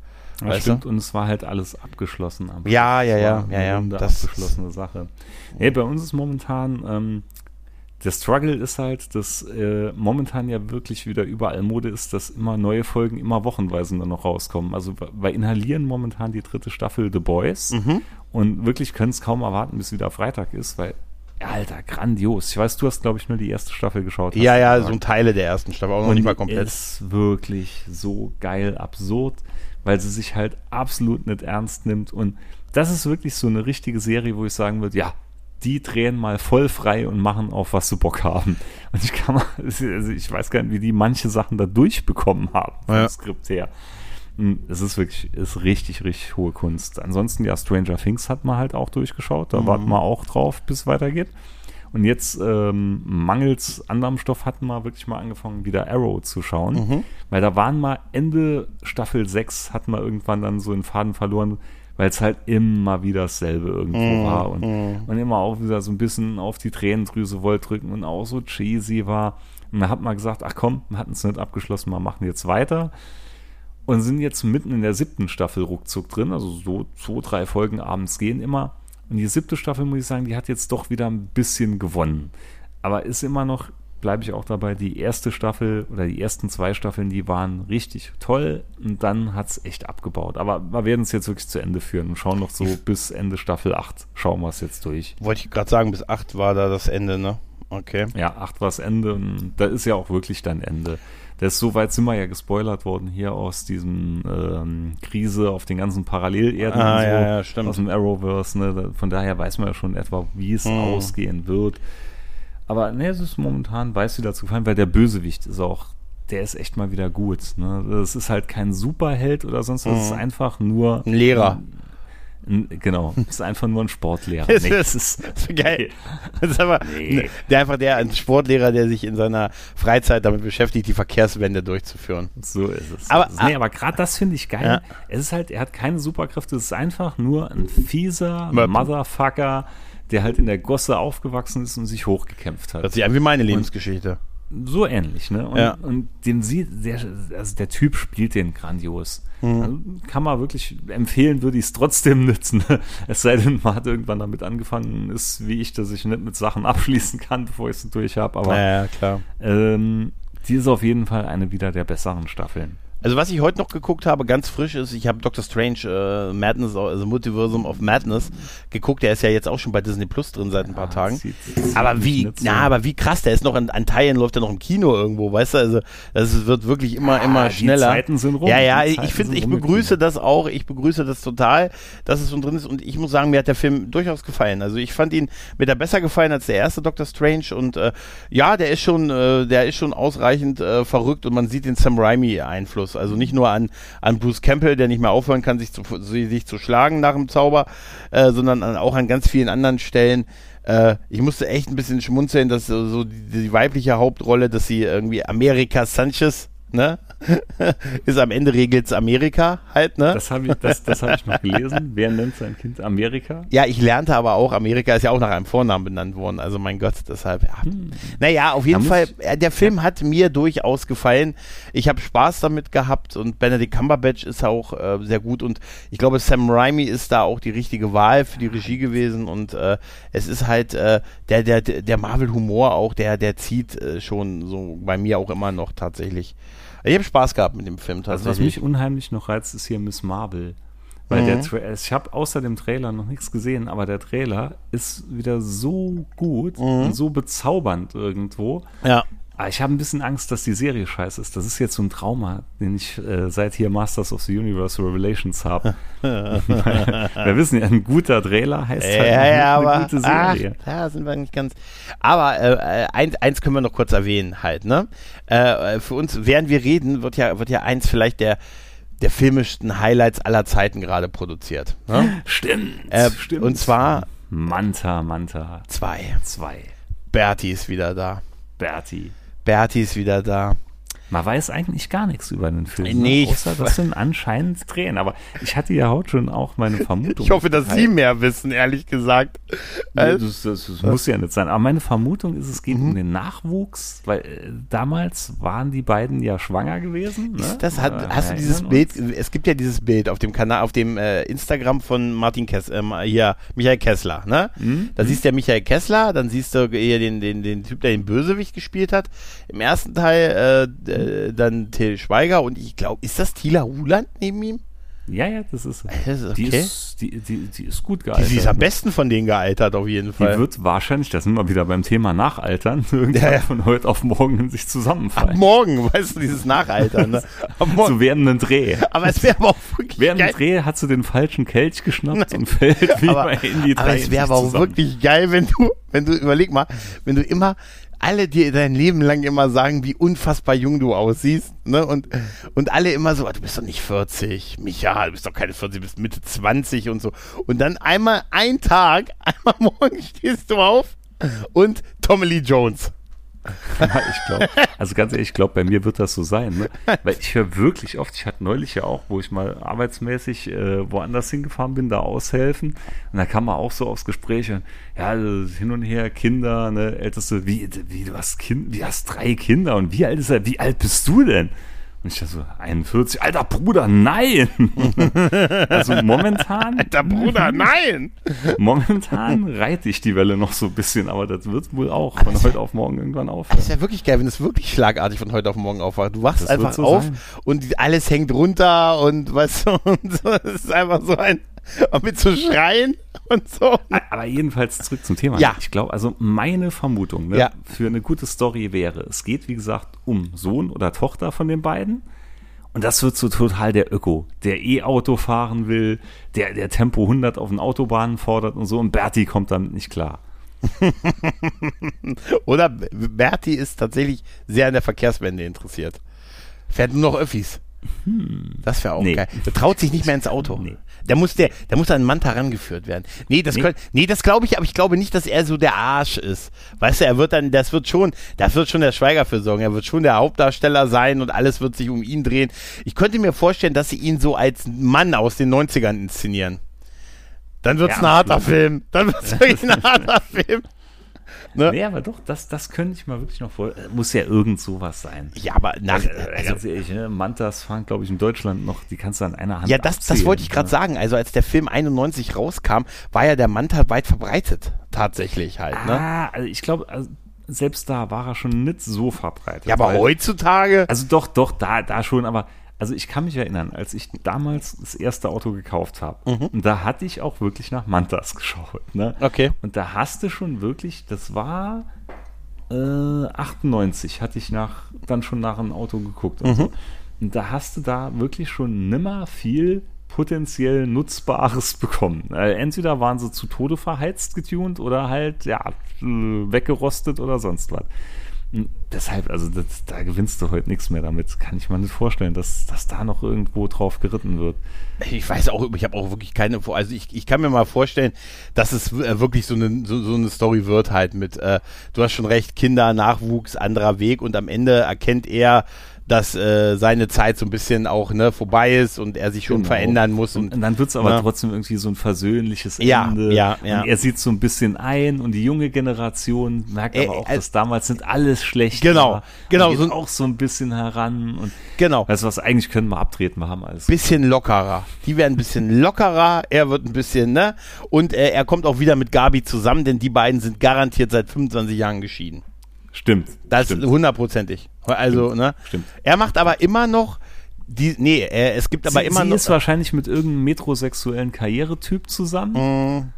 Ja, stimmt, und es war halt alles abgeschlossen. am Ja, ja, ja, ja, ja, das- abgeschlossene Sache. Nee, bei uns ist momentan, ähm, der Struggle ist halt, dass äh, momentan ja wirklich wieder überall Mode ist, dass immer neue Folgen immer wochenweise nur noch rauskommen. Also wir inhalieren momentan die dritte Staffel The Boys Mhm. und wirklich können es kaum erwarten, bis wieder Freitag ist, weil, Alter, grandios. Ich weiß, du hast, glaube ich, nur die erste Staffel geschaut. Ja, ja, gesagt. so Teile der ersten Staffel, auch noch nicht mal komplett. ist wirklich so geil absurd, weil sie sich halt absolut nicht ernst nimmt. Und das ist wirklich so eine richtige Serie, wo ich sagen würde, ja, die drehen mal voll frei und machen auf, was sie Bock haben. Und ich kann mal, also ich weiß gar nicht, wie die manche Sachen da durchbekommen haben vom Ja. Skript her. Und Es ist wirklich, ist richtig, richtig hohe Kunst. Ansonsten, ja, Stranger Things hat man halt auch durchgeschaut. Da warten wir auch drauf, bis es weitergeht. Und jetzt ähm, mangels anderem Stoff hatten wir wirklich mal angefangen, wieder Arrow zu schauen. Weil da waren mal Ende Staffel 6, hatten wir irgendwann dann so den Faden verloren, weil es halt immer wieder dasselbe irgendwo war. Und, und immer auch wieder so ein bisschen auf die Tränendrüse wollte drücken und auch so cheesy war. Und da hat man gesagt, ach komm, wir hatten es nicht abgeschlossen, wir machen jetzt weiter. Und sind jetzt mitten in der siebten Staffel ruckzuck drin, also so zwei, drei Folgen abends gehen immer. Und die siebte Staffel, muss ich sagen, die hat jetzt doch wieder ein bisschen gewonnen. Aber ist immer noch, bleibe ich auch dabei, die erste Staffel oder die ersten zwei Staffeln, die waren richtig toll und dann hat es echt abgebaut. Aber wir werden es jetzt wirklich zu Ende führen und schauen noch so bis Ende Staffel 8. Schauen wir es jetzt durch. Wollte ich gerade sagen, bis 8 war da das Ende, ne? Okay. Ja, 8 war das Ende und da ist ja auch wirklich dein Ende. Das ist soweit sind wir ja gespoilert worden hier aus diesem ähm, Krise auf den ganzen Parallelerden Ah, und so, ja, ja, stimmt. aus dem Arrowverse. Ne? Von daher weiß man ja schon etwa, wie es Mhm. ausgehen wird. Aber ne, es ist momentan weiß wieder zu gefallen, weil der Bösewicht ist auch, der ist echt mal wieder gut. Ne? Das ist halt kein Superheld oder sonst was, es ist Mhm. einfach nur Ein Lehrer. Ein, genau, ist einfach nur ein Sportlehrer. Das Nee, das ist geil. Das ist aber Nee. der einfach der ein Sportlehrer, der sich in seiner Freizeit damit beschäftigt, die Verkehrswende durchzuführen. So ist es. Aber- nee, aber gerade das finde ich geil. Ja. Es ist halt, er hat keine Superkräfte, es ist einfach nur ein fieser Möp. Motherfucker, der halt in der Gosse aufgewachsen ist und sich hochgekämpft Das hat. ist ja wie meine Lebensgeschichte. So ähnlich, ne? Und, Ja. und den sieht, der, also der Typ spielt den grandios. Mhm. Also kann man wirklich empfehlen, würde ich es trotzdem nützen. Es sei denn, man hat irgendwann damit angefangen, ist wie ich, dass ich nicht mit Sachen abschließen kann, bevor ich es durch habe. Aber Ja, ja, klar. ähm, die ist auf jeden Fall eine wieder der besseren Staffeln. Also was ich heute noch geguckt habe, ganz frisch ist, ich habe Doctor Strange äh, Madness, also Multiversum of Madness geguckt. Der ist ja jetzt auch schon bei Disney Plus drin seit ein paar Tagen. Zieht- zieht Aber wie, na, aber wie krass, der ist noch in, an Teilen läuft er noch im Kino irgendwo, weißt du? Also das wird wirklich immer, Ja, immer die schneller. Zeiten sind rum, Ja, ja, die ich finde, ich begrüße das auch, ich begrüße das total, dass es schon drin ist und ich muss sagen, mir hat der Film durchaus gefallen. Also ich fand ihn mir da besser gefallen als der erste Doctor Strange und äh, ja, der ist schon, äh, der ist schon ausreichend äh, verrückt und man sieht den Sam Raimi Einfluss. Also nicht nur an, an Bruce Campbell, der nicht mehr aufhören kann, sich zu, sich zu schlagen nach dem Zauber, äh, sondern auch an ganz vielen anderen Stellen. Äh, ich musste echt ein bisschen schmunzeln, dass so, die, die weibliche Hauptrolle, dass sie irgendwie America Sanchez, ne? Ist am Ende regelt's Amerika halt, ne? Das habe ich, das, das hab ich noch gelesen. Wer nennt sein Kind Amerika? ja, ich lernte aber auch, Amerika ist ja auch nach einem Vornamen benannt worden. Also mein Gott, deshalb, ja. Naja, auf jeden Da Fall, ich- äh, der Film hat mir durchaus gefallen. Ich habe Spaß damit gehabt und Benedict Cumberbatch ist auch äh, sehr gut und ich glaube, Sam Raimi ist da auch die richtige Wahl für die Regie gewesen und äh, es ist halt äh, der, der, der Marvel-Humor auch, der, der zieht äh, schon so bei mir auch immer noch tatsächlich. Ich habe Spaß gehabt mit dem Film Also was tatsächlich. mich unheimlich noch reizt, ist hier Miss Marvel. Weil Mhm. der Tra ich habe außer dem Trailer noch nichts gesehen, aber der Trailer ist wieder so gut Mhm. und so bezaubernd irgendwo. ja. Aber ich habe ein bisschen Angst, dass die Serie scheiße ist. Das ist jetzt so ein Trauma, den ich äh, seit hier Masters of the Universe Revelations habe. Wir wissen ja, ein guter Trailer heißt halt Ja, ja, aber eine gute ach, Serie. da sind wir nicht ganz. Aber äh, äh, eins, eins können wir noch kurz erwähnen halt, ne? Äh, für uns, während wir reden, wird ja, wird ja eins vielleicht der der filmischsten Highlights aller Zeiten gerade produziert. Ne? Stimmt, Äh, stimmt. und zwar Manta, Manta zwei. 2. Bertie ist wieder da. Bertie. Bertie ist wieder da. Man weiß eigentlich gar nichts über den Film. Nee, ne? Außer, das sind anscheinend Tränen. Aber ich hatte ja heute schon auch meine Vermutung. Ich hoffe, dass Sie mehr wissen, ehrlich gesagt. Nee, das, das, das muss ja nicht sein. Aber meine Vermutung ist, es Mhm. geht um den Nachwuchs, weil äh, damals waren die beiden ja schwanger gewesen. Ne? Ist das, hat, Äh, hast du dieses Bild, es gibt ja dieses Bild auf dem Kanal, auf dem äh, Instagram von Martin Kess, ähm, hier, Michael Kessler, ne? Mhm. Da siehst du ja Michael Kessler, dann siehst du hier den, den, den Typ, der den Bösewicht gespielt hat. Im ersten Teil äh, äh, dann Till Schweiger und ich glaube, ist das Tila Ruland neben ihm? Ja, ja, das ist, Das ist die, okay. ist die, die, die ist gut Die, gealtert. sie ist am besten von denen gealtert, auf jeden Die Fall. wird wahrscheinlich, da sind wir wieder beim Thema Nachaltern, irgendwann Ja, ja. von heute auf morgen in sich Ab zusammenfallen. morgen, weißt du, dieses Nachaltern. Ne? Ab morgen. So während einem Dreh. aber es wäre aber auch wirklich Während geil. Dreh hat sie den falschen Kelch geschnappt und fällt wie aber, bei Indie aber 3 es in wäre aber auch wirklich geil, wenn du, wenn du, überleg mal, wenn du immer alle dir dein Leben lang immer sagen, wie unfassbar jung du aussiehst, ne? Und, und alle immer so, "Ah, du bist doch nicht 40, Micha, du bist doch keine 40, du bist Mitte 20 und so. Und dann einmal ein Tag, einmal morgen stehst du auf und Tommy Lee Jones. Ich glaube, also ganz ehrlich, ich glaube, bei mir wird das so sein. Ne? Weil ich höre wirklich oft, ich hatte neulich ja auch, wo ich mal arbeitsmäßig äh, woanders hingefahren bin, da aushelfen. Und da kam man auch so aufs Gespräch, und, ja, also hin und her, Kinder, ne, Älteste, wie, wie, du hast Kind, wie hast drei Kinder und wie alt ist er, wie alt bist du denn? Und ich dachte so, 41, alter Bruder, nein! also momentan, Der Bruder, Mhm. nein! momentan reite ich die Welle noch so ein bisschen, aber das wird wohl auch von heute auf morgen irgendwann aufhören. Das wäre wirklich geil, wenn es wirklich schlagartig von heute auf morgen aufwacht. Du wachst Das einfach so auf sein. und alles hängt runter und weißt du, und so, es ist einfach so ein, und mit zu schreien und so. Aber jedenfalls zurück zum Thema. Ja. Ich glaube, also meine Vermutung ne, Ja. für eine gute Story wäre, es geht, wie gesagt, um Sohn oder Tochter von den beiden. Und das wird so total der Öko, der E-Auto fahren will, der, der Tempo 100 auf den Autobahnen fordert und so. Und Bertie kommt damit nicht klar. Oder Berti ist tatsächlich sehr an der Verkehrswende interessiert. Fährt nur noch Öffis. Das wäre auch Hm. Nee. geil. Der traut sich nicht mehr ins Auto. Nee. Der muss der, der muss an Manta rangeführt werden. Nee, das Nee. nee. nee, das glaube ich, aber ich glaube nicht, dass er so der Arsch ist. Weißt du, er wird dann, das wird schon, das wird schon der Schweiger für sorgen. Er wird schon der Hauptdarsteller sein und alles wird sich um ihn drehen. Ich könnte mir vorstellen, dass sie ihn so als Mann aus den 90ern inszenieren. Dann wird's Ja, ein harter. Film. Dann wird's wirklich ein harter Film. Ne? Nee, aber doch, das, das könnte ich mal wirklich noch vor. äh, Muss ja irgend sowas sein. Ja, aber nach, Äh, also, ganz ehrlich, ne? Mantas fahren, glaube ich, in Deutschland noch, die kannst du an einer Hand Ja, das, das abzählen, wollte ich gerade ne? sagen. Also als der Film 91 rauskam, war ja der Manta weit verbreitet. Tatsächlich halt. Ne? Ah, also ich glaube, also selbst da war er schon nicht so verbreitet. Ja, aber heutzutage. Also doch, doch, da, da schon, aber also ich kann mich erinnern, als ich damals das erste Auto gekauft habe, Mhm. und da hatte ich auch wirklich nach Mantas geschaut. Ne? Okay. Und da hast du schon wirklich, das war äh, 98, hatte ich nach, dann schon nach einem Auto geguckt Mhm. und so. Und da hast du da wirklich schon nimmer viel potenziell Nutzbares bekommen. Äh, entweder waren sie zu Tode verheizt getunt oder halt, ja, äh, weggerostet oder sonst was. Deshalb, also das, da gewinnst du heute nichts mehr damit. Kann ich mir nicht vorstellen, dass, dass da noch irgendwo drauf geritten wird. Ich weiß auch, ich habe auch wirklich keine, also ich, ich kann mir mal vorstellen, dass es äh, wirklich so eine, so, so eine Story wird halt mit, äh, du hast schon recht, Kinder, Nachwuchs, anderer Weg und am Ende erkennt er, dass äh, seine Zeit so ein bisschen auch ne, vorbei ist und er sich schon Genau. verändern muss. Und, Und, dann wird es aber ne? trotzdem irgendwie so ein versöhnliches Ja, Ende. ja, ja. Und er sieht so ein bisschen ein und die junge Generation merkt Äh, aber auch, äh, dass damals sind alles schlecht. Genau, war. genau, Und geht so auch so ein bisschen heran. Und genau. weißt du was, eigentlich können wir abtreten, wir haben alles. bisschen lockerer. Die werden ein bisschen lockerer, er wird ein bisschen, ne? Und äh, er kommt auch wieder mit Gabi zusammen, denn die beiden sind garantiert seit 25 Jahren geschieden. Stimmt. Das stimmt. ist hundertprozentig. Also, ne? Stimmt. Er macht aber immer noch die, nee, er, es gibt aber sie, immer sie noch. ist wahrscheinlich mit irgendeinem metrosexuellen Karrieretyp zusammen.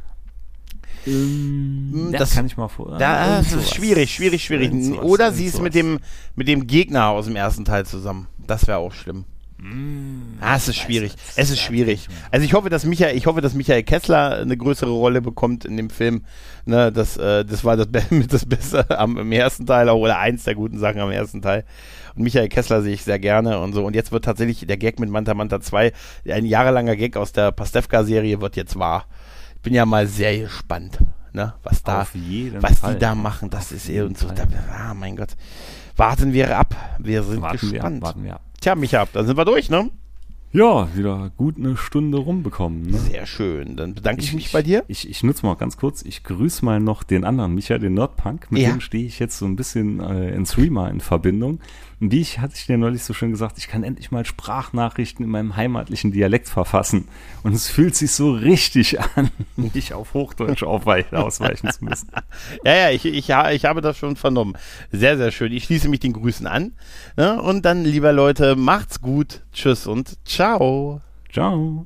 Ähm, ja, das- kann ich mal vor. das ist sowas. schwierig, schwierig, schwierig. Irgend sowas, Oder sie ist sowas. mit dem, mit dem Gegner aus dem ersten Teil zusammen. Das wäre auch schlimm. ah, es ist schwierig. nicht. Es ist schwierig. Also ich hoffe, dass Michael, ich hoffe, dass Michael Kessler eine größere Rolle bekommt in dem Film. Ne, das, äh, das war das, mit das Beste am, im ersten Teil auch, oder eins der guten Sachen am ersten Teil. Und Michael Kessler sehe ich sehr gerne und so. Und jetzt wird tatsächlich der Gag mit Manta Manta 2, ein jahrelanger Gag aus der Pastewka-Serie, wird jetzt wahr. Ich bin ja mal sehr gespannt. ne? Was da, was Fall. die da machen, das ist eh und so. Da, ah, mein Gott. Warten wir ab. Wir sind warten wir, gespannt. ab, warten wir ab. Tja, Micha, dann sind wir durch, ne? Ja, wieder gut eine Stunde rumbekommen. Ne? Sehr schön. Dann bedanke ich, mich bei dir. Ich, ich nutze mal ganz kurz, ich grüße mal noch den anderen Micha, den Nerdpunk. Mit Ja. dem stehe ich jetzt so ein bisschen äh, in Streamer in Verbindung. Und wie ich, hatte ich dir neulich so schön gesagt, ich kann endlich mal Sprachnachrichten in meinem heimatlichen Dialekt verfassen. Und es fühlt sich so richtig an, nicht auf Hochdeutsch ausweichen zu müssen. Ja, ja, ich, ich, ich habe das schon vernommen. Sehr, sehr schön. Ich schließe mich den Grüßen an. Und dann, lieber Leute, macht's gut. Tschüss und ciao. Ciao.